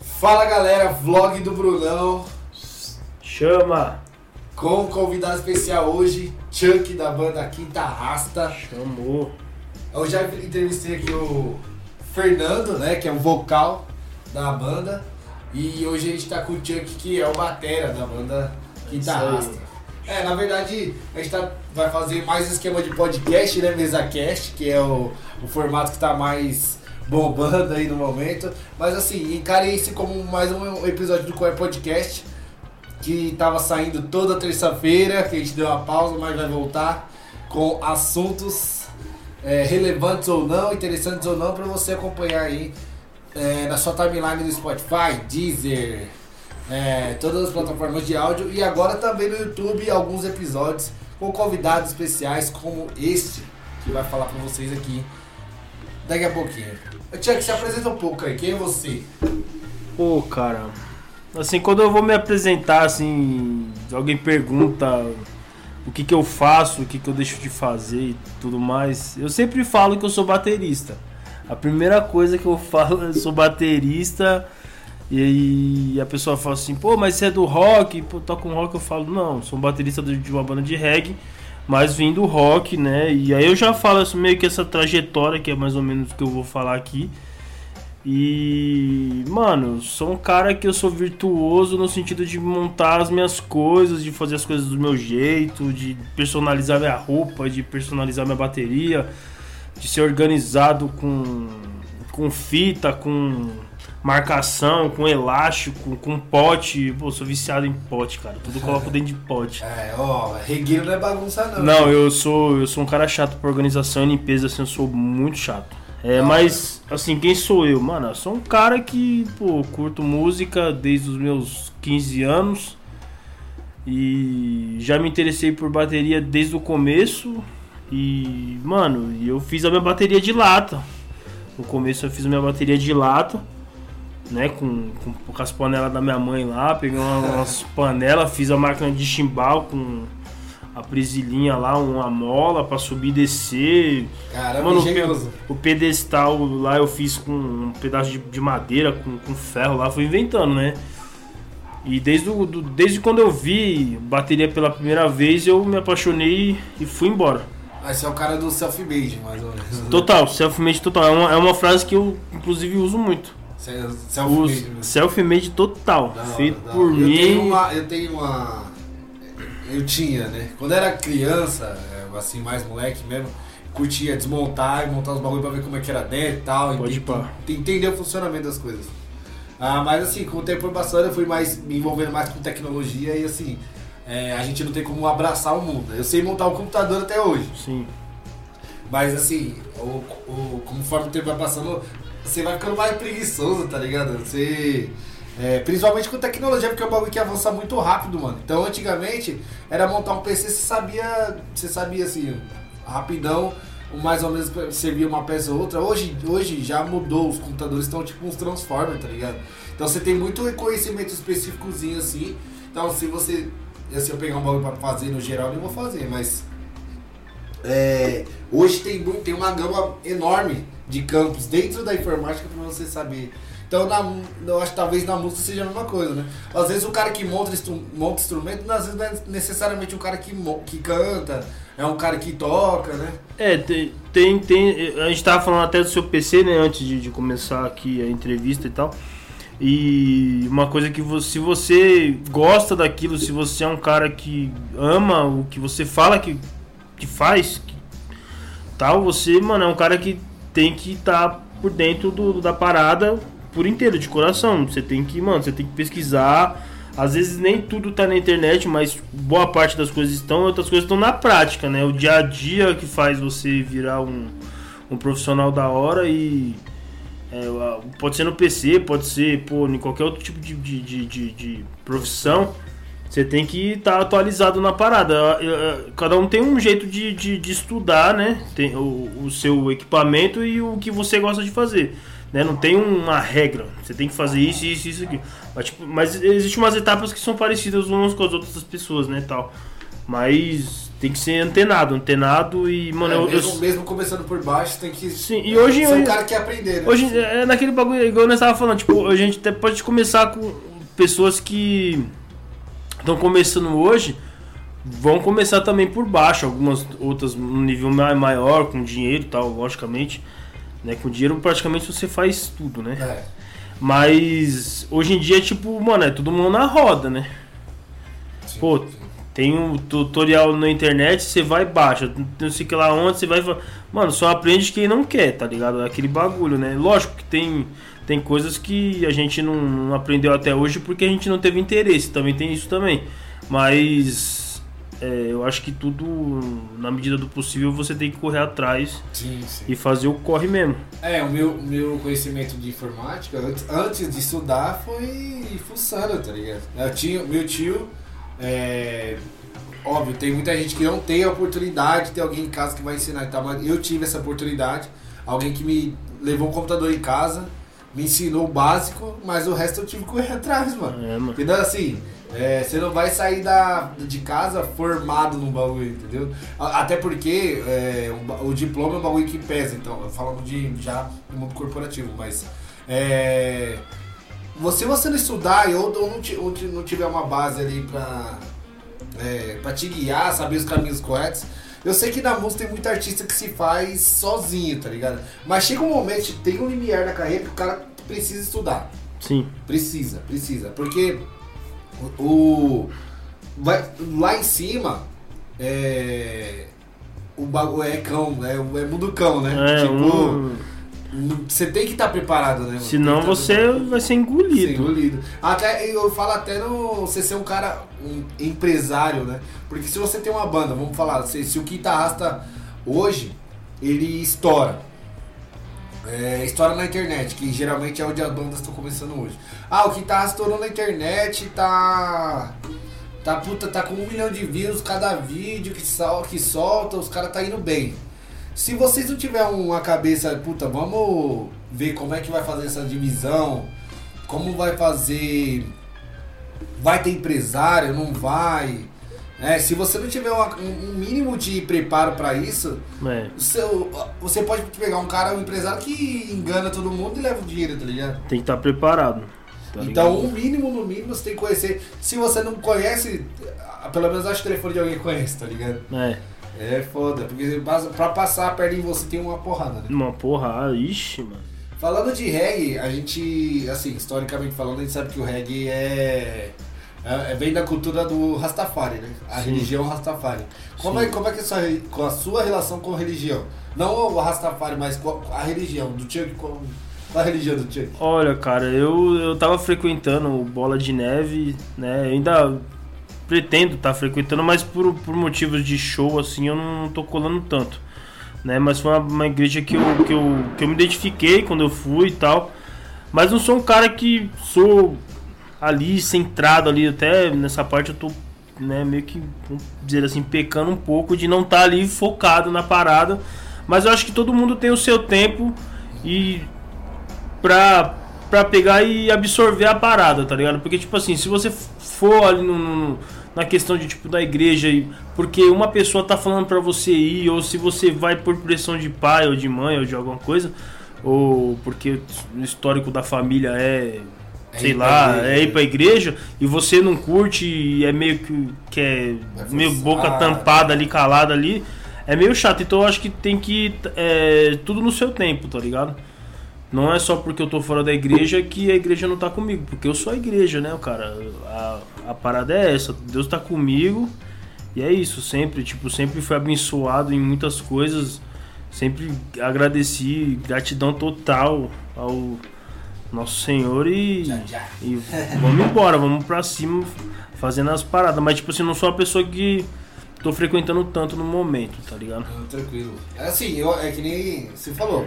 Fala galera, vlog do Brunão. Chama! Com convidado especial hoje, Chuck da banda Quinta Rasta. Chamou. Eu já entrevistei aqui o Fernando, né, que é o vocal da banda. E hoje a gente tá com o Chuck, que é o batera da banda Quinta Rasta. É, na verdade, a gente tá, vai fazer mais um esquema de podcast, né, MesaCast, que é o, o formato que tá mais bombando aí no momento. Mas assim, encarei isso como mais um episódio do Core Podcast, que tava saindo toda terça-feira, que a gente deu uma pausa, mas vai voltar com assuntos é, relevantes ou não, interessantes ou não, para você acompanhar aí é, na sua timeline do Spotify, Deezer, é, todas as plataformas de áudio e agora também no YouTube alguns episódios com convidados especiais como este que vai falar para vocês aqui daqui a pouquinho. Tiago, se apresenta um pouco aí, quem é você? Pô, cara, assim, quando eu vou me apresentar, assim, alguém pergunta o que que eu faço, o que que eu deixo de fazer e tudo mais, eu sempre falo que eu sou baterista. A primeira coisa que eu falo, eu sou baterista e a pessoa fala assim, pô, mas você é do rock, pô, toca um rock, eu falo, não, sou um baterista de uma banda de reggae, mas vim do rock, né? E aí eu já falo assim, meio que essa trajetória, que é mais ou menos o que eu vou falar aqui. E, mano, sou um cara que eu sou virtuoso no sentido de montar as minhas coisas, de fazer as coisas do meu jeito, de personalizar minha roupa, de personalizar minha bateria, de ser organizado com, com fita, com marcação, com elástico, com pote. Pô, sou viciado em pote, cara. Tudo eu coloco dentro de pote. É, ó, regueiro não é bagunça não. Não, eu sou, eu sou um cara chato por organização e limpeza, assim, eu sou muito chato. É, mas, assim, quem sou eu? Mano, eu sou um cara que, pô, curto música desde os meus 15 anos. E já me interessei por bateria desde o começo. E, mano, eu fiz a minha bateria de lata. No começo eu fiz a minha bateria de lata né, com, com, com as panelas da minha mãe lá, peguei umas panelas, fiz a máquina de chimbal com a presilinha lá, uma mola para subir e descer. Caramba, Mano, o, o, pedestal lá eu fiz com um pedaço de, de madeira, com, com, ferro lá, fui inventando, né? E desde, o, do, desde quando eu vi bateria pela primeira vez, eu me apaixonei e fui embora. Aí você é o cara do self-made, mais ou menos. Total, self-made total. É uma, é uma frase que eu, inclusive, uso muito. Self-made. Self-made total. Feito por eu mim. Tenho uma, eu tenho uma. Eu tinha, né? Quando era criança, é, assim, mais moleque mesmo, curtia desmontar e montar os bagulho pra ver como é que era dentro e tal. Pode e entender o funcionamento das coisas. Ah, mas assim, com o tempo passando, eu fui mais me envolvendo mais com tecnologia e assim, é, a gente não tem como abraçar o mundo. Eu sei montar o um computador até hoje. Sim. Mas assim, o, o, conforme o tempo vai passando, você vai ficando mais preguiçoso, tá ligado? Você. É, principalmente com tecnologia, porque é um bagulho que avança muito rápido, mano. Então antigamente era montar um PC, você sabia. Você sabia assim, rapidão, mais ou menos servia uma peça ou outra. Hoje, hoje já mudou, os computadores estão tipo uns Transformers, tá ligado? Então você tem muito conhecimento específicozinho assim. Então se você. Se eu pegar um bagulho pra fazer no geral, eu não vou fazer, mas. É, hoje tem, tem uma gama enorme de campos dentro da informática para você saber. Então, na, eu acho que talvez na música seja a mesma coisa, né? Às vezes o cara que monta, monta instrumento, às vezes não é necessariamente um cara que, que canta, é um cara que toca, né? É, tem, tem, tem, A gente tava falando até do seu PC, né, antes de, de começar aqui a entrevista e tal. E uma coisa que você, se você gosta daquilo, se você é um cara que ama o que você fala que, que faz, que, tal, você, mano, é um cara que tem que estar tá por dentro do, da parada por inteiro, de coração. Você tem que, mano, você tem que pesquisar. Às vezes nem tudo tá na internet, mas boa parte das coisas estão, outras coisas estão na prática, né? O dia a dia que faz você virar um, um profissional da hora e. É, pode ser no PC, pode ser pô, em qualquer outro tipo de, de, de, de, de profissão. Você tem que estar tá atualizado na parada. Cada um tem um jeito de, de, de estudar, né? Tem o, o, seu equipamento e o que você gosta de fazer. Né? Não tem uma regra. Você tem que fazer isso, isso, isso aqui. Mas, tipo, mas existem umas etapas que são parecidas umas com as outras pessoas, né? Tal. Mas tem que ser antenado, antenado e, mano, É, eu, mesmo, eu- mesmo começando por baixo, tem que Sim, e hoje- ser um hoje- cara que aprender, né? Hoje é naquele bagulho, igual nós tava falando, tipo, a gente até pode começar com pessoas que estão começando hoje, vão começar também por baixo, algumas outras num nível ma- maior, com dinheiro e tal, logicamente. Né? Com dinheiro praticamente você faz tudo, né? É. Mas hoje em dia, tipo, mano, é todo mundo na roda, né? Sim, Pô, sim. Tem um tutorial na internet, você vai e baixa. Não sei que lá onde, você vai. Mano, só aprende quem não quer, tá ligado? Aquele bagulho, né? Lógico que tem, tem coisas que a gente não, aprendeu até hoje porque a gente não teve interesse. Também tem isso também. Mas é, eu acho que tudo, na medida do possível, você tem que correr atrás Sim, sim. e fazer o corre mesmo. É, o meu, meu conhecimento de informática, antes, antes de estudar, foi fuçando, tá ligado? Eu tinha, meu tio, é, óbvio, tem muita gente que não tem a oportunidade de ter alguém em casa que vai ensinar e tal, mas eu tive essa oportunidade, alguém que me levou um computador em casa, me ensinou o básico, mas o resto eu tive que correr atrás, mano. É, mano. Entendeu? Assim, é, você não vai sair da, de casa formado num bagulho, entendeu? Até porque é, o, o diploma é um bagulho que pesa, então, falando de já no mundo corporativo, mas. É, você, você não estudar e ou, ou não, ou não tiver uma base ali pra, é, pra te guiar, saber os caminhos corretos. Eu sei que na música tem muito artista que se faz sozinho, tá ligado? Mas chega um momento, tem um limiar na carreira que o cara precisa estudar. Sim. Precisa, precisa. Porque o, o- vai, lá em cima é. O bagulho é cão, é, é mundo cão, né? É, tipo, um... você tem que estar preparado, né? Senão tá você preparado. vai ser Ser engolido. engolido. Até, eu falo até no você ser um cara, um empresário, né? Porque se você tem uma banda, vamos falar, se, se o guitarrasta hoje, ele estoura. É, estoura na internet, que geralmente é onde as bandas estão começando hoje. Ah, o guitarrasta estourou na internet, tá. Tá puta, tá com um milhão de views cada vídeo que, sol, que solta, os caras tá indo bem. Se vocês não tiverem uma cabeça, puta, vamos ver como é que vai fazer essa divisão, como vai fazer. Vai ter empresário, não vai. É, se você não tiver uma- um um mínimo de preparo pra isso, É. seu- você pode pegar um cara, um empresário que engana todo mundo e leva o dinheiro, tá ligado? Tem que estar preparado. tá então, o mínimo, no mínimo, você tem que conhecer. Se você não conhece, pelo menos acho o telefone de alguém que conhece, tá ligado? É. É foda, porque pra passar perto de você tem uma porrada, né? Uma porra, ixi, mano. Falando de reggae, a gente, assim, historicamente falando, a gente sabe que o reggae é. é- vem da cultura do Rastafari, né? A Sim. religião Rastafari. Como Sim. é, como é que é a sua, com a sua relação com a religião? Não o Rastafari, mas com a religião do Chuck. Com, a religião do Chuck. Olha, cara, eu, eu tava frequentando o Bola de Neve, né? Ainda pretendo estar frequentando, mas por, por motivos de show, assim, eu não tô colando tanto. Né? Mas foi uma, uma igreja que eu, que, eu, que eu me identifiquei quando eu fui e tal. Mas não sou um cara que sou ali centrado ali, até nessa parte eu tô né, meio que, vamos dizer assim, pecando um pouco de não estar ali focado na parada. Mas eu acho que todo mundo tem o seu tempo e pra, pra pegar e absorver a parada, tá ligado? Porque, tipo assim, se você for ali no, no- na questão de, tipo, da igreja, porque uma pessoa tá falando pra você ir, ou se você vai por pressão de pai ou de mãe ou de alguma coisa, ou porque o histórico da família é. É sei lá, igreja. é ir pra igreja e você não curte e é meio que, que é Vai meio boca tampada ali, calada ali, é meio chato. Então eu acho que tem que é, tudo no seu tempo, tá ligado? Não é só porque eu tô fora da igreja que a igreja não tá comigo, porque eu sou a igreja, né, cara? A, a parada é essa, Deus tá comigo e é isso, sempre, tipo, sempre fui abençoado em muitas coisas, sempre agradeci, gratidão total ao nosso Senhor e, Já, já. e vamos embora, vamos pra cima fazendo as paradas, mas tipo assim, não sou uma pessoa que tô frequentando tanto no momento, tá ligado? Tranquilo. É assim, eu, é que nem você falou.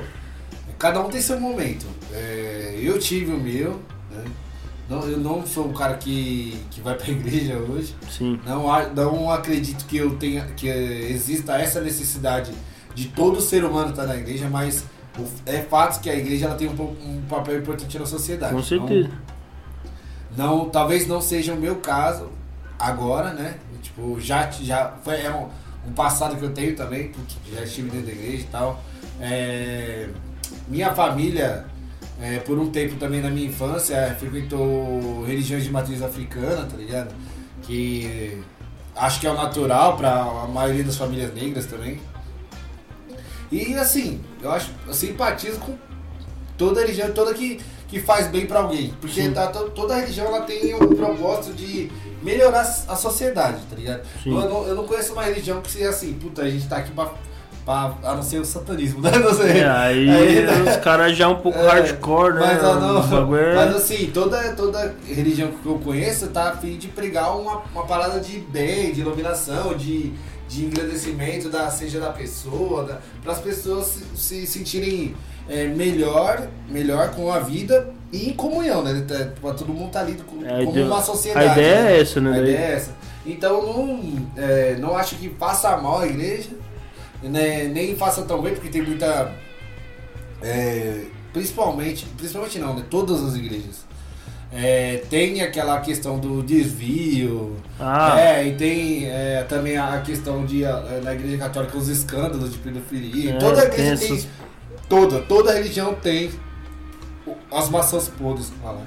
Cada um tem seu momento. É, eu tive o meu, né? Não, eu não sou um cara que, que vai pra igreja hoje. Sim. Não, a- não acredito que eu tenha que exista essa necessidade de todo ser humano estar na igreja, mas é fato que a igreja ela tem um, um papel importante na sociedade. Com certeza. Não, não- talvez não seja o meu caso agora, né? Tipo, já já foi é um, um passado que eu tenho também, porque já estive dentro da igreja e tal. É, minha família, é, por um tempo também na minha infância, frequentou religiões de matriz africana, tá ligado? Que acho que é o natural para a maioria das famílias negras também. E assim, eu acho, eu simpatizo com toda religião, toda que, que faz bem para alguém. Porque tá, toda religião ela tem um propósito de melhorar a sociedade, tá ligado? Eu não, eu não conheço uma religião que seja assim, puta, a gente tá aqui pra Pra, a não ser o satanismo, né? Não sei. É, aí, aí né? os caras já um pouco é, hardcore, né? Mas, não, é... mas assim, toda, toda religião que eu conheço tá a fim de pregar uma, uma parada de bem, de iluminação, de, de engrandecimento, da, seja da pessoa, para as pessoas se, se sentirem é, melhor, melhor com a vida e em comunhão, né? Tá, pra todo mundo tá com, é, como uma sociedade. A ideia né? é essa, né? A ideia é essa. Então não, é, não acho que faça mal a igreja, né? nem faça tão bem, porque tem muita. É, principalmente, principalmente não, né? Todas as igrejas. É, tem aquela questão do desvio, ah. é, e tem é, também a questão de na igreja católica os escândalos de pedofilia. É, toda igreja tem, tem Toda, toda religião tem as maçãs podres lá.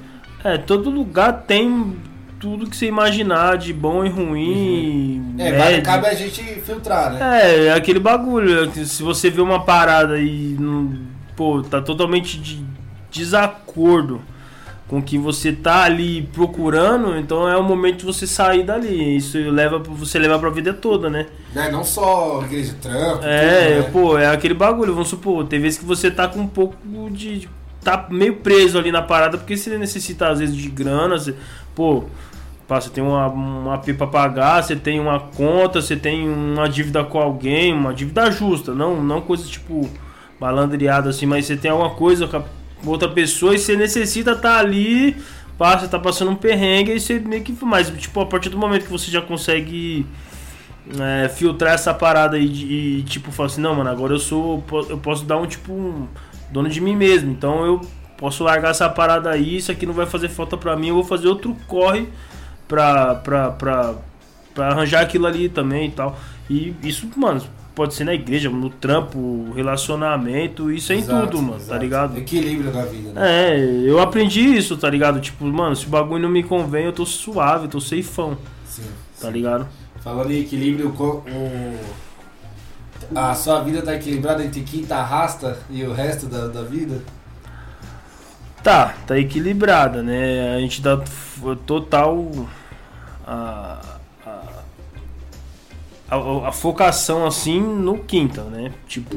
É, todo lugar tem tudo que você imaginar de bom e ruim. Uhum. É, cabe a gente filtrar, né? É, é aquele bagulho. Se você vê uma parada e pô, tá totalmente de desacordo com o que você tá ali procurando, então é o momento de você sair dali. Isso leva você levar pra vida toda, né? É, não só igreja de trampo. É, tudo, né? pô, é aquele bagulho. Vamos supor, tem vezes que você tá com um pouco de. tá meio preso ali na parada, porque você necessita às vezes de grana, pô. Você tem uma, uma pipa pra pagar, você tem uma conta, você tem uma dívida com alguém, uma dívida justa, não, não coisa tipo malandreada assim, mas você tem alguma coisa outra pessoa e você necessita estar tá ali, passa, tá passando um perrengue e você meio que. Mas, tipo, a partir do momento que você já consegue é, filtrar essa parada aí e, tipo, falar assim, não, mano, agora eu sou. Eu posso dar um tipo um dono de mim mesmo. Então eu posso largar essa parada aí, isso aqui não vai fazer falta pra mim, eu vou fazer outro corre pra, pra, pra, pra arranjar aquilo ali também e tal. E isso, mano, pode ser na igreja, no trampo, relacionamento, isso é em tudo, mano, tá exato. tá ligado? Equilíbrio da vida, né? É, eu aprendi isso, tá ligado? Tipo, mano, se o bagulho não me convém, eu tô suave, eu tô saifão. Sim. Tá sim. ligado? Falando em equilíbrio, o, a sua vida tá equilibrada entre quinta arrasta e o resto da, da vida? Tá, tá equilibrada, né? A gente dá total. A, a, a, focação assim no quinta, né? Tipo,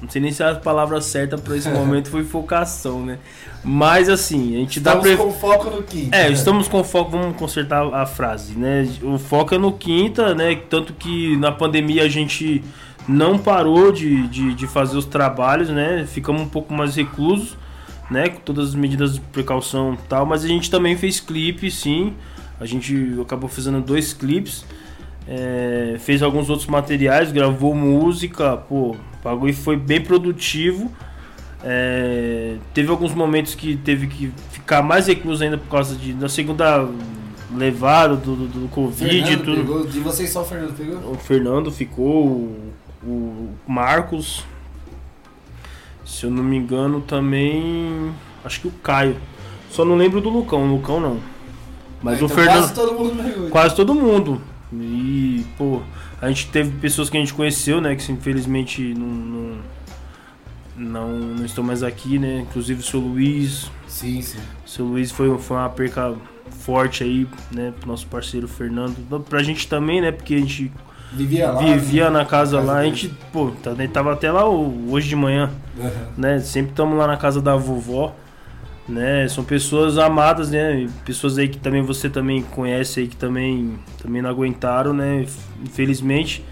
não sei nem se a palavra certa para esse momento foi focação, né? Mas assim, a gente estamos dá pre... com foco no quinta. É, estamos com foco, vamos consertar a frase, né? O foco é no quinta, né? Tanto que na pandemia a gente não parou de, de, de fazer os trabalhos, né? Ficamos um pouco mais reclusos, né? Com todas as medidas de precaução e tal, mas a gente também fez clipe, sim. A gente acabou fazendo dois clipes. É, fez alguns outros materiais, gravou música, pô, o bagulho foi bem produtivo. É, teve alguns momentos que teve que ficar mais recluso ainda por causa de, da segunda levada do, do, do Covid Fernando e tudo. Pegou, de vocês só o Fernando pegou? O Fernando ficou, o, o Marcos, se eu não me engano também. Acho que o Caio. Só não lembro do Lucão, o Lucão não. Mas o então Fernando. Quase todo mundo. Quase todo mundo. E, pô, a gente teve pessoas que a gente conheceu, né? Que infelizmente não, não, não, não estão mais aqui, né? Inclusive o seu Luiz. Sim, sim. O seu Luiz foi, foi uma perca forte aí, né? Pro nosso parceiro Fernando. Pra gente também, né? Porque a gente vivia lá. Vivia né? na casa, lá. A gente, pô, tava até lá hoje de manhã, uhum. né? Sempre estamos lá na casa da vovó né? São pessoas amadas, né? Pessoas aí que também você também conhece aí que também também não aguentaram, né? Infelizmente.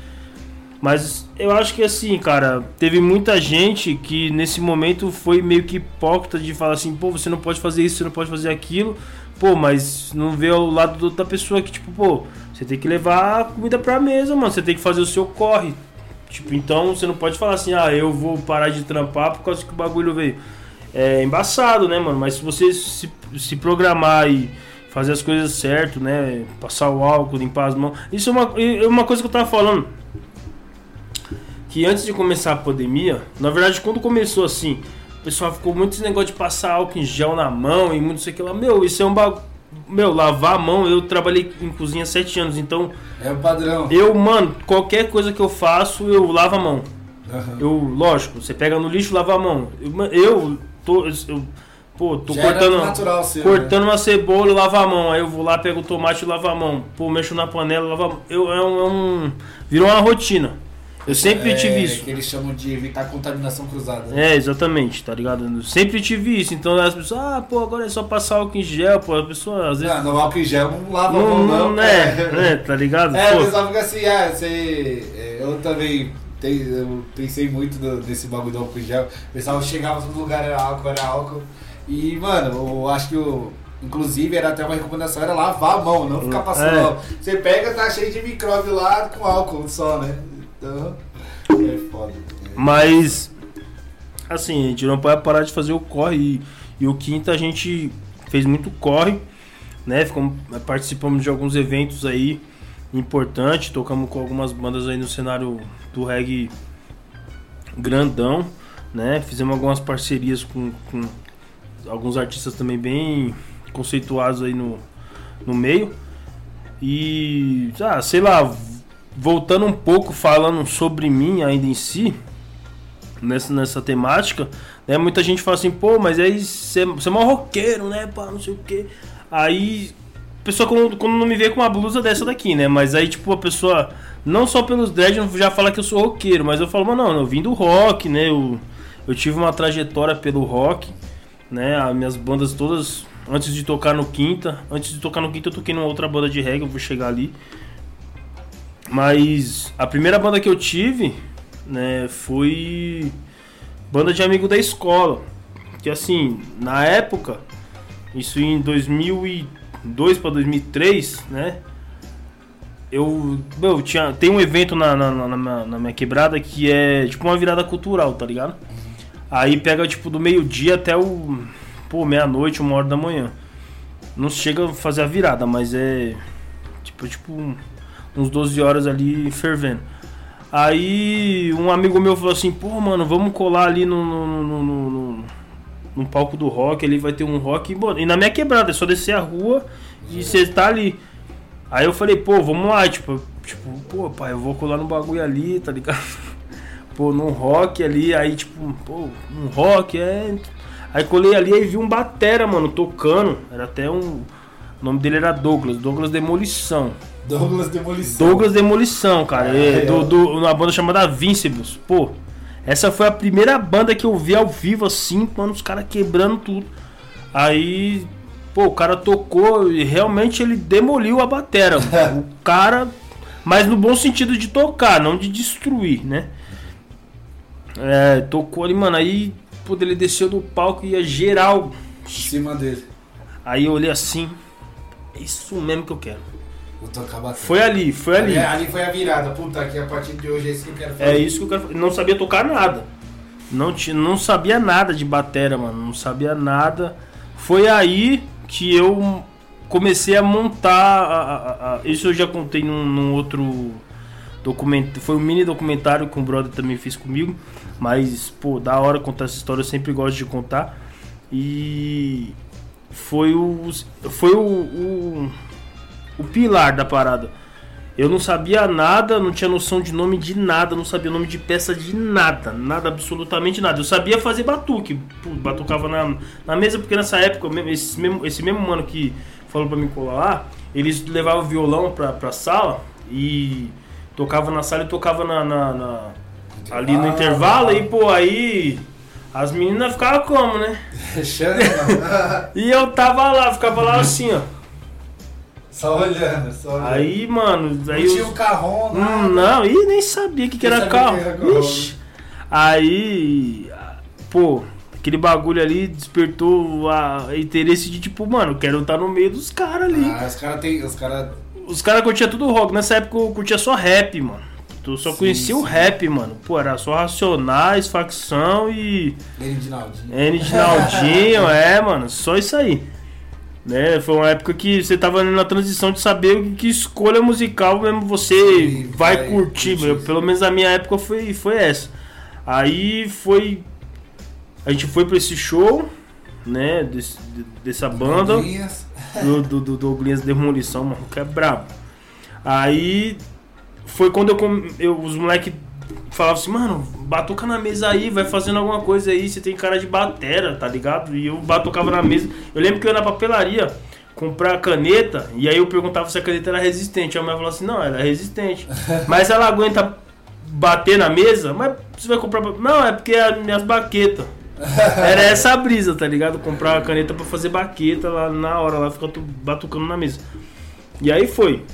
Mas eu acho que assim, cara, teve muita gente que nesse momento foi meio que hipócrita de falar assim, pô, você não pode fazer isso, você não pode fazer aquilo. Pô, mas não vê o lado da pessoa que, tipo, pô, você tem que levar a comida pra mesa, mano. Você tem que fazer o seu corre. Tipo, então você não pode falar assim, ah, eu vou parar de trampar por causa que o bagulho veio é embaçado, né, mano? Mas se você se, se programar e fazer as coisas certo, né? Passar o álcool, limpar as mãos. Isso é uma, é uma coisa que eu tava falando. que antes de começar a pandemia, na verdade, quando começou assim, o pessoal ficou muito esse negócio de passar álcool em gel na mão e muito sei que lá. Meu, isso é um bagulho. Meu, lavar a mão, eu trabalhei em cozinha sete anos, então. É o padrão. Eu, mano, qualquer coisa que eu faço, eu lavo a mão. Uhum. Eu, lógico, você pega no lixo, lava a mão. Eu, eu tô. Eu, pô, tô Já cortando. natural seu, cortando né? uma cebola, eu lavo a mão. Aí eu vou lá, pego o tomate e lavo a mão. Pô, mexo na panela, lavo a mão. Eu, é um, é um- Virou uma rotina. Eu sempre é, tive isso. que eles chamam de evitar contaminação cruzada. né? É, exatamente, tá ligado? Eu sempre tive isso. Então as pessoas, ah, pô, agora é só passar álcool em gel, pô. A pessoa às vezes. Não, no álcool em gel não lava a não, mão, não, não. é, é, tá ligado? É, o Pô, pessoal fica assim, ah, você. é, Eu também tem- eu pensei muito no- nesse bagulho do álcool em gel. O pessoal chegava todo lugar, era álcool, era álcool. E, mano, eu acho que o. Inclusive, era até uma recomendação, era lavar a mão, não ficar passando É. álcool. Você pega, tá cheio de micróbio lá com álcool só, né? É foda. Mas, assim, a gente não pode parar de fazer o corre. E, e o quinta a gente fez muito corre, né? Ficamos, participamos de alguns eventos aí importantes, tocamos com algumas bandas aí no cenário do reggae grandão, né? Fizemos algumas parcerias com, com alguns artistas também bem conceituados aí no, no meio. E, ah, sei lá, voltando um pouco, falando sobre mim ainda em si, nessa, nessa temática, né? Muita gente fala assim, pô, mas aí você você é mó roqueiro, né? Pá, não sei o quê. Aí, a pessoa quando, quando não me vê com uma blusa dessa daqui, né? Mas aí, tipo, a pessoa, não só pelos dreads, já fala que eu sou roqueiro, mas eu falo, mano, não, eu vim do rock, né? Eu, eu tive uma trajetória pelo rock, né? As minhas bandas todas, antes de tocar no Quinta, antes de tocar no Quinta, eu toquei numa outra banda de reggae, eu vou chegar ali. Mas a primeira banda que eu tive, né, foi banda de amigo da escola. Que assim, na época, isso em 2002 para 2003, né? Eu, meu, tinha, tem um evento na, na, na, na- minha quebrada que é tipo uma virada cultural, tá ligado? Aí pega tipo do meio-dia até o, pô, meia-noite, uma hora da manhã. Não chega a fazer a virada, mas é tipo, tipo uns 12 horas ali fervendo. Aí um amigo meu falou assim, pô, mano, vamos colar ali no, no, no, no- no- palco do rock, ali vai ter um rock. E, bom, e na minha quebrada, é só descer a rua e você tá ali. Aí eu falei, pô, vamos lá, tipo, tipo, pô, pai, eu vou colar no bagulho ali, tá ligado? Pô, num rock ali, aí tipo, pô, um rock, é. Aí colei ali e vi um batera, mano, tocando. Era até um. O nome dele era Douglas, Douglas Demolição. Douglas Demolição. Douglas Demolição, cara. É, É, do, eu- do, uma banda chamada Vincibles. Pô, essa foi a primeira banda que eu vi ao vivo assim, mano, os caras quebrando tudo. Aí, pô, o cara tocou e realmente ele demoliu a batera. o cara, mas no bom sentido de tocar, não de destruir, né? É, tocou ali, mano, aí, pô, ele desceu do palco e ia geral. Em cima dele. Aí eu olhei assim, é isso mesmo que eu quero. Tocar. Foi ali, foi ali. Ali, ali foi a virada. Puta, aqui a partir de hoje é isso que eu quero fazer. É isso que eu quero fazer. Não sabia tocar nada. Não, tinha, não sabia nada de batera, mano. Não sabia nada. Foi aí que eu comecei a montar. a- a- a- isso eu já contei num, num outro documento. Foi um mini documentário que um brother também fez comigo. Mas, pô, da hora contar essa história. Eu sempre gosto de contar. E foi o. Foi o- o o pilar da parada. Eu não sabia nada, não tinha noção de nome de nada, não sabia o nome de peça de nada, nada, absolutamente nada. Eu sabia fazer batuque, batucava na, na mesa, porque nessa época, esse mesmo, esse mesmo mano que falou pra mim colar lá, eles levavam violão pra, pra sala e tocava na sala e tocava na, na- na- ali no intervalo, e pô, aí as meninas ficavam como, né? E eu tava lá, ficava lá assim, ó. Só olhando, só olhando. Aí, mano, aí não tinha os- um carrão, nada. Hum, não, e nem sabia o que, que era carro. que era carro. Ixi. Aí, pô, aquele bagulho ali despertou a interesse de tipo, mano, quero estar no meio dos caras ali. Ah, os caras tem. Os caras. Os caras curtiam tudo rock. Nessa época eu curtia só rap, mano. Eu só Sim, conhecia o sim. rap, mano. Pô, era só Racionais, Facção e Ele de Naldinho. N de Naldinho, é, mano, só isso aí. Né? Foi uma época que você tava na transição de saber que escolha musical mesmo você Sim, vai, vai curtir. curtir. Pelo menos a minha época foi, foi essa. Aí foi. A gente foi pra esse show, né? Desse, de- dessa banda. Do, do, do Douglas Demolição, mano, que é brabo. Aí foi quando eu, eu os moleques falavam assim, mano, batuca na mesa aí, vai fazendo alguma coisa aí, você tem cara de batera, tá ligado? E eu batucava na mesa. Eu lembro que eu ia na papelaria comprar caneta, e aí eu perguntava se a caneta era resistente. A mãe falou assim, não, ela é resistente. Mas ela aguenta bater na mesa, mas você vai comprar. pra- Não, é porque é as minhas baquetas. Era essa a brisa, tá ligado? Comprar uma caneta pra fazer baqueta lá na hora, lá ficar tu- batucando na mesa. E aí foi.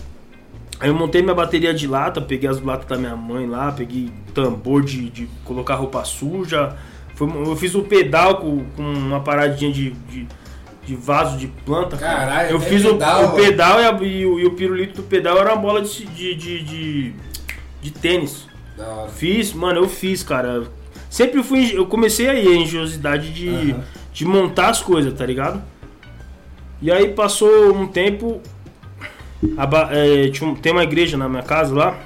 Aí eu montei minha bateria de lata, peguei as latas da minha mãe lá, peguei tambor de, de colocar roupa suja. Foi- eu fiz o pedal com, com uma paradinha de, de, de vaso de planta. cara. Caralho, eu é fiz o- pedal, o, mano. pedal e, a- e o, e o pirulito do pedal era uma bola de, de, de, de, tênis. Fiz, mano, eu fiz, cara. Sempre fui. Eu comecei aí a engenhosidade de, Aham. de montar as coisas, tá ligado? E aí passou um tempo. Ba- é, tinha tem uma igreja na minha casa lá.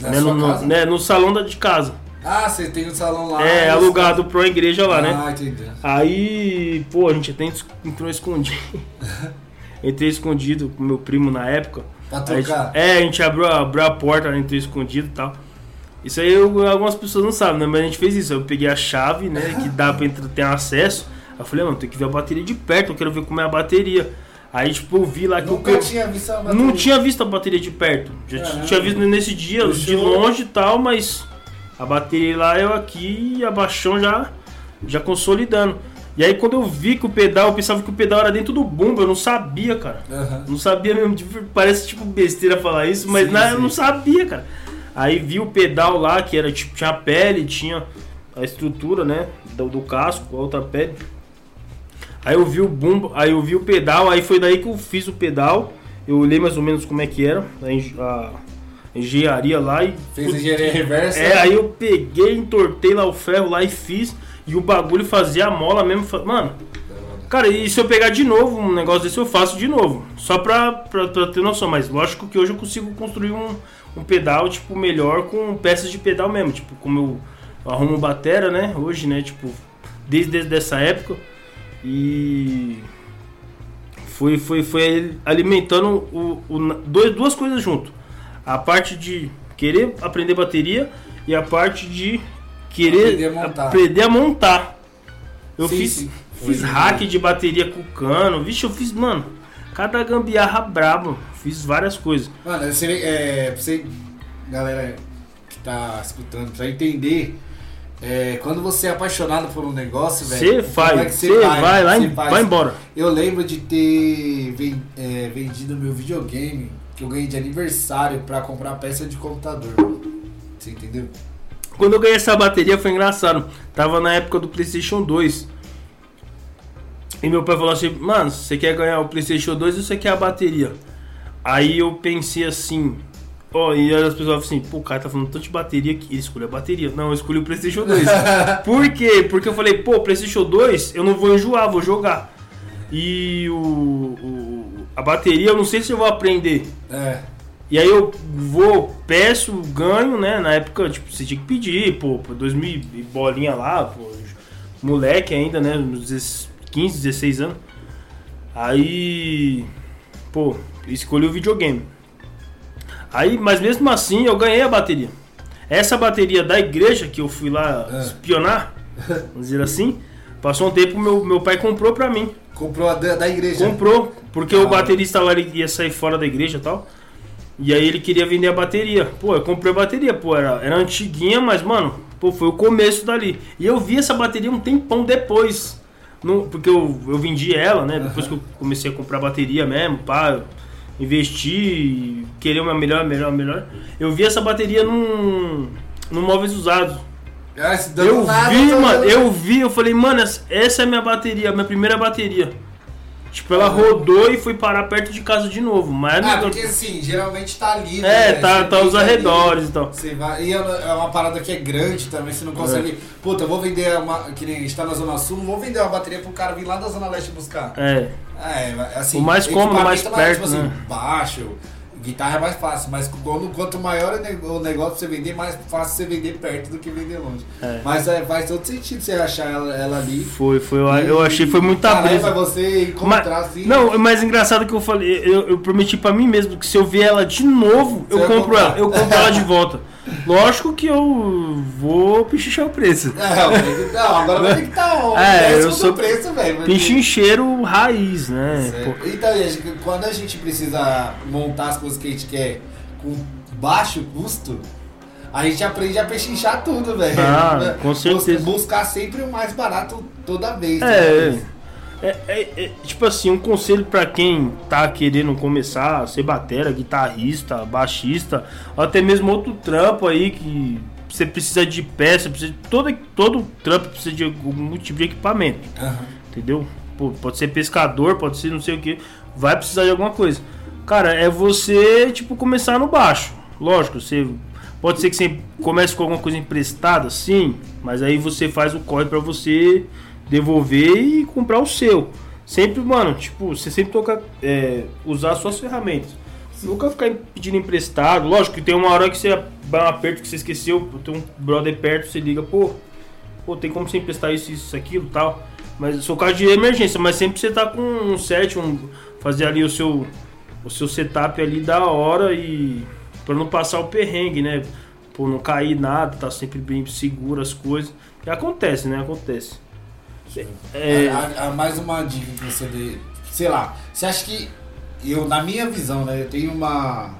Né, no, casa? né, no salão da, de casa. Ah, você tem um salão lá. é, alugado pra uma igreja lá, né? Ah, entendi. Aí, pô, a gente até entrou escondido. Entrei escondido com meu primo na época. Pra tocar. é, a gente abriu, a- abriu a porta, entrei escondido e tal. Isso aí eu- algumas pessoas não sabem, né? Mas a gente fez isso. Eu peguei a chave, né? Que dá pra entrar, ter acesso. Aí eu falei, mano, tem que ver a bateria de perto, eu quero ver como é a bateria. Aí, tipo, eu vi lá que Nunca o tinha visto a não bateria. tinha visto a bateria de perto. Já Caramba. tinha visto nesse dia, de longe e tal, mas a bateria lá eu aqui e a baixão já, já consolidando. E aí quando eu vi que o pedal, eu pensava que o pedal era dentro do bumbo, eu não sabia, cara. Aham. Não sabia mesmo, tipo, parece tipo besteira falar isso, mas Sim, eu sim. não sabia, cara. Aí vi o pedal lá, que era tipo, tinha a pele, tinha a estrutura, né? Do, do casco, a outra pele. Aí eu vi o bumbo, aí eu vi o pedal, aí foi daí que eu fiz o pedal. Eu olhei mais ou menos como é que era, a, a engenharia lá e. Fez engenharia reversa. É, aí eu peguei, entortei lá o ferro lá e fiz. E o bagulho fazia a mola mesmo. Mano, Cara, e se eu pegar de novo um negócio desse, eu faço de novo. Só pra, pra, pra ter noção. Mas lógico que hoje eu consigo construir um, um pedal, tipo, melhor com peças de pedal mesmo. Tipo, como eu arrumo batera, né? Hoje, né? Tipo, desde, desde essa época. E... Foi, foi, foi alimentando o, o, dois, duas coisas junto. A parte de querer aprender bateria e a parte de querer Aprender a montar. aprender a montar. Eu Sim, fiz, sim. fiz Hoje hack dia. de bateria com cano. Vixe, eu fiz, mano, cada gambiarra brabo. Fiz várias coisas. Mano, você, é, pra você, galera que tá escutando, pra entender, é, quando você é apaixonado por um negócio, Você velho, é faz, você vai, lá Você e faz. vai embora. Eu lembro de ter é, vendido meu videogame que eu ganhei de aniversário pra comprar peça de computador. Você entendeu? Quando eu ganhei essa bateria foi engraçado. Tava na época do PlayStation 2. E meu pai falou assim: Mano, você quer ganhar o PlayStation 2 ou você quer a bateria? Aí eu pensei assim. Ó, e aí as pessoas falam assim: Pô, o cara tá falando tanto de bateria que ele escolheu a bateria. Não, eu escolhi o PlayStation 2. Por quê? Porque eu falei: Pô, PlayStation 2 eu não vou enjoar, vou jogar. E o, o- a bateria eu não sei se eu vou aprender. É. E aí eu vou, peço, ganho, né? Na época, tipo, você tinha que pedir, pô, pô 2000 e bolinha lá, pô, moleque ainda, né? Uns 15, 16 anos. Aí, pô, escolhi o videogame. Aí, mas mesmo assim, eu ganhei a bateria. Essa bateria da igreja que eu fui lá É. espionar, vamos dizer assim, passou um tempo, meu, meu pai comprou pra mim. Comprou a da, da igreja. Comprou, porque Ah. o baterista lá ia sair fora da igreja e tal. E aí ele queria vender a bateria. Pô, eu comprei a bateria, pô, era, era antiguinha, mas, mano, pô, foi o começo dali. E eu vi essa bateria um tempão depois. No, porque eu, eu vendi ela, né? Depois que eu comecei a comprar bateria mesmo, pá, investi, querer uma melhor, melhor, melhor. Eu vi essa bateria num, num móveis usados. Ah, Eu nada, vi, tô- mano, eu vi, eu falei, mano, essa- essa é a minha bateria, a minha primeira bateria. Tipo, ela rodou e foi parar perto de casa de novo. Mas Ah, não- porque assim, geralmente tá ali. É, né? tá, tá os arredores e tal. Você vai, e é é uma parada que é grande também, você não consegue. É. Puta, eu vou vender uma. Que nem a gente tá na Zona Sul, vou vender uma bateria pro cara vir lá da Zona Leste buscar. É. É, assim. O mais cômodo, mais é perto, tipo assim, né? baixo, guitarra é mais fácil, mas quando, quanto maior o ne- o negócio você vender, mais fácil você vender perto do que vender longe. É. Mas é, faz todo sentido você achar ela, ela ali. Foi, foi. Eu, eu achei foi muita brisa. pra você encontrar Mas, assim. não, o mais engraçado que eu falei, eu, eu prometi pra mim mesmo que se eu ver ela de novo, Você eu compro comprar. ela, eu compro ela de volta. Lógico que eu vou pichichar o preço. Não, não, agora vai ter que estar um É, eu sou preço, velho. Pinchincheiro raiz, né? Então, quando a gente precisa montar as coisas que a gente quer com baixo custo, a gente aprende a pechinchar tudo, velho. Ah, Né? com certeza. Bus- Buscar sempre o mais barato toda vez. toda É, vez. É, é, é, tipo assim, um conselho pra quem tá querendo começar a ser batera, guitarrista, baixista, ou até mesmo outro trampo aí que você precisa de peça, precisa de, todo, todo trampo precisa de algum tipo de equipamento, Aham. entendeu? Pô, pode ser pescador, pode ser não sei o que, vai precisar de alguma coisa. Cara, é você, tipo, começar no baixo. Lógico, você pode ser que você comece com alguma coisa emprestada, sim, mas aí você faz o corre pra você devolver e comprar o seu. Sempre, mano, tipo, você sempre toca é, usar as suas ferramentas. Nunca ficar pedindo emprestado. Lógico que tem uma hora que você dá um aperto que você esqueceu, tem um brother perto, você liga, pô, pô, tem como você emprestar isso, isso, aquilo tal. Mas sou caso de emergência, mas sempre você tá com um set, um, fazer ali o seu, o seu setup ali da hora e pra não passar o perrengue, né? Pô, não cair nada, tá sempre bem seguro as coisas. E acontece, né? Acontece. É, A- a- mais uma dica que você dê. Sei lá, você acha que. Eu, na minha visão, né? Eu tenho uma,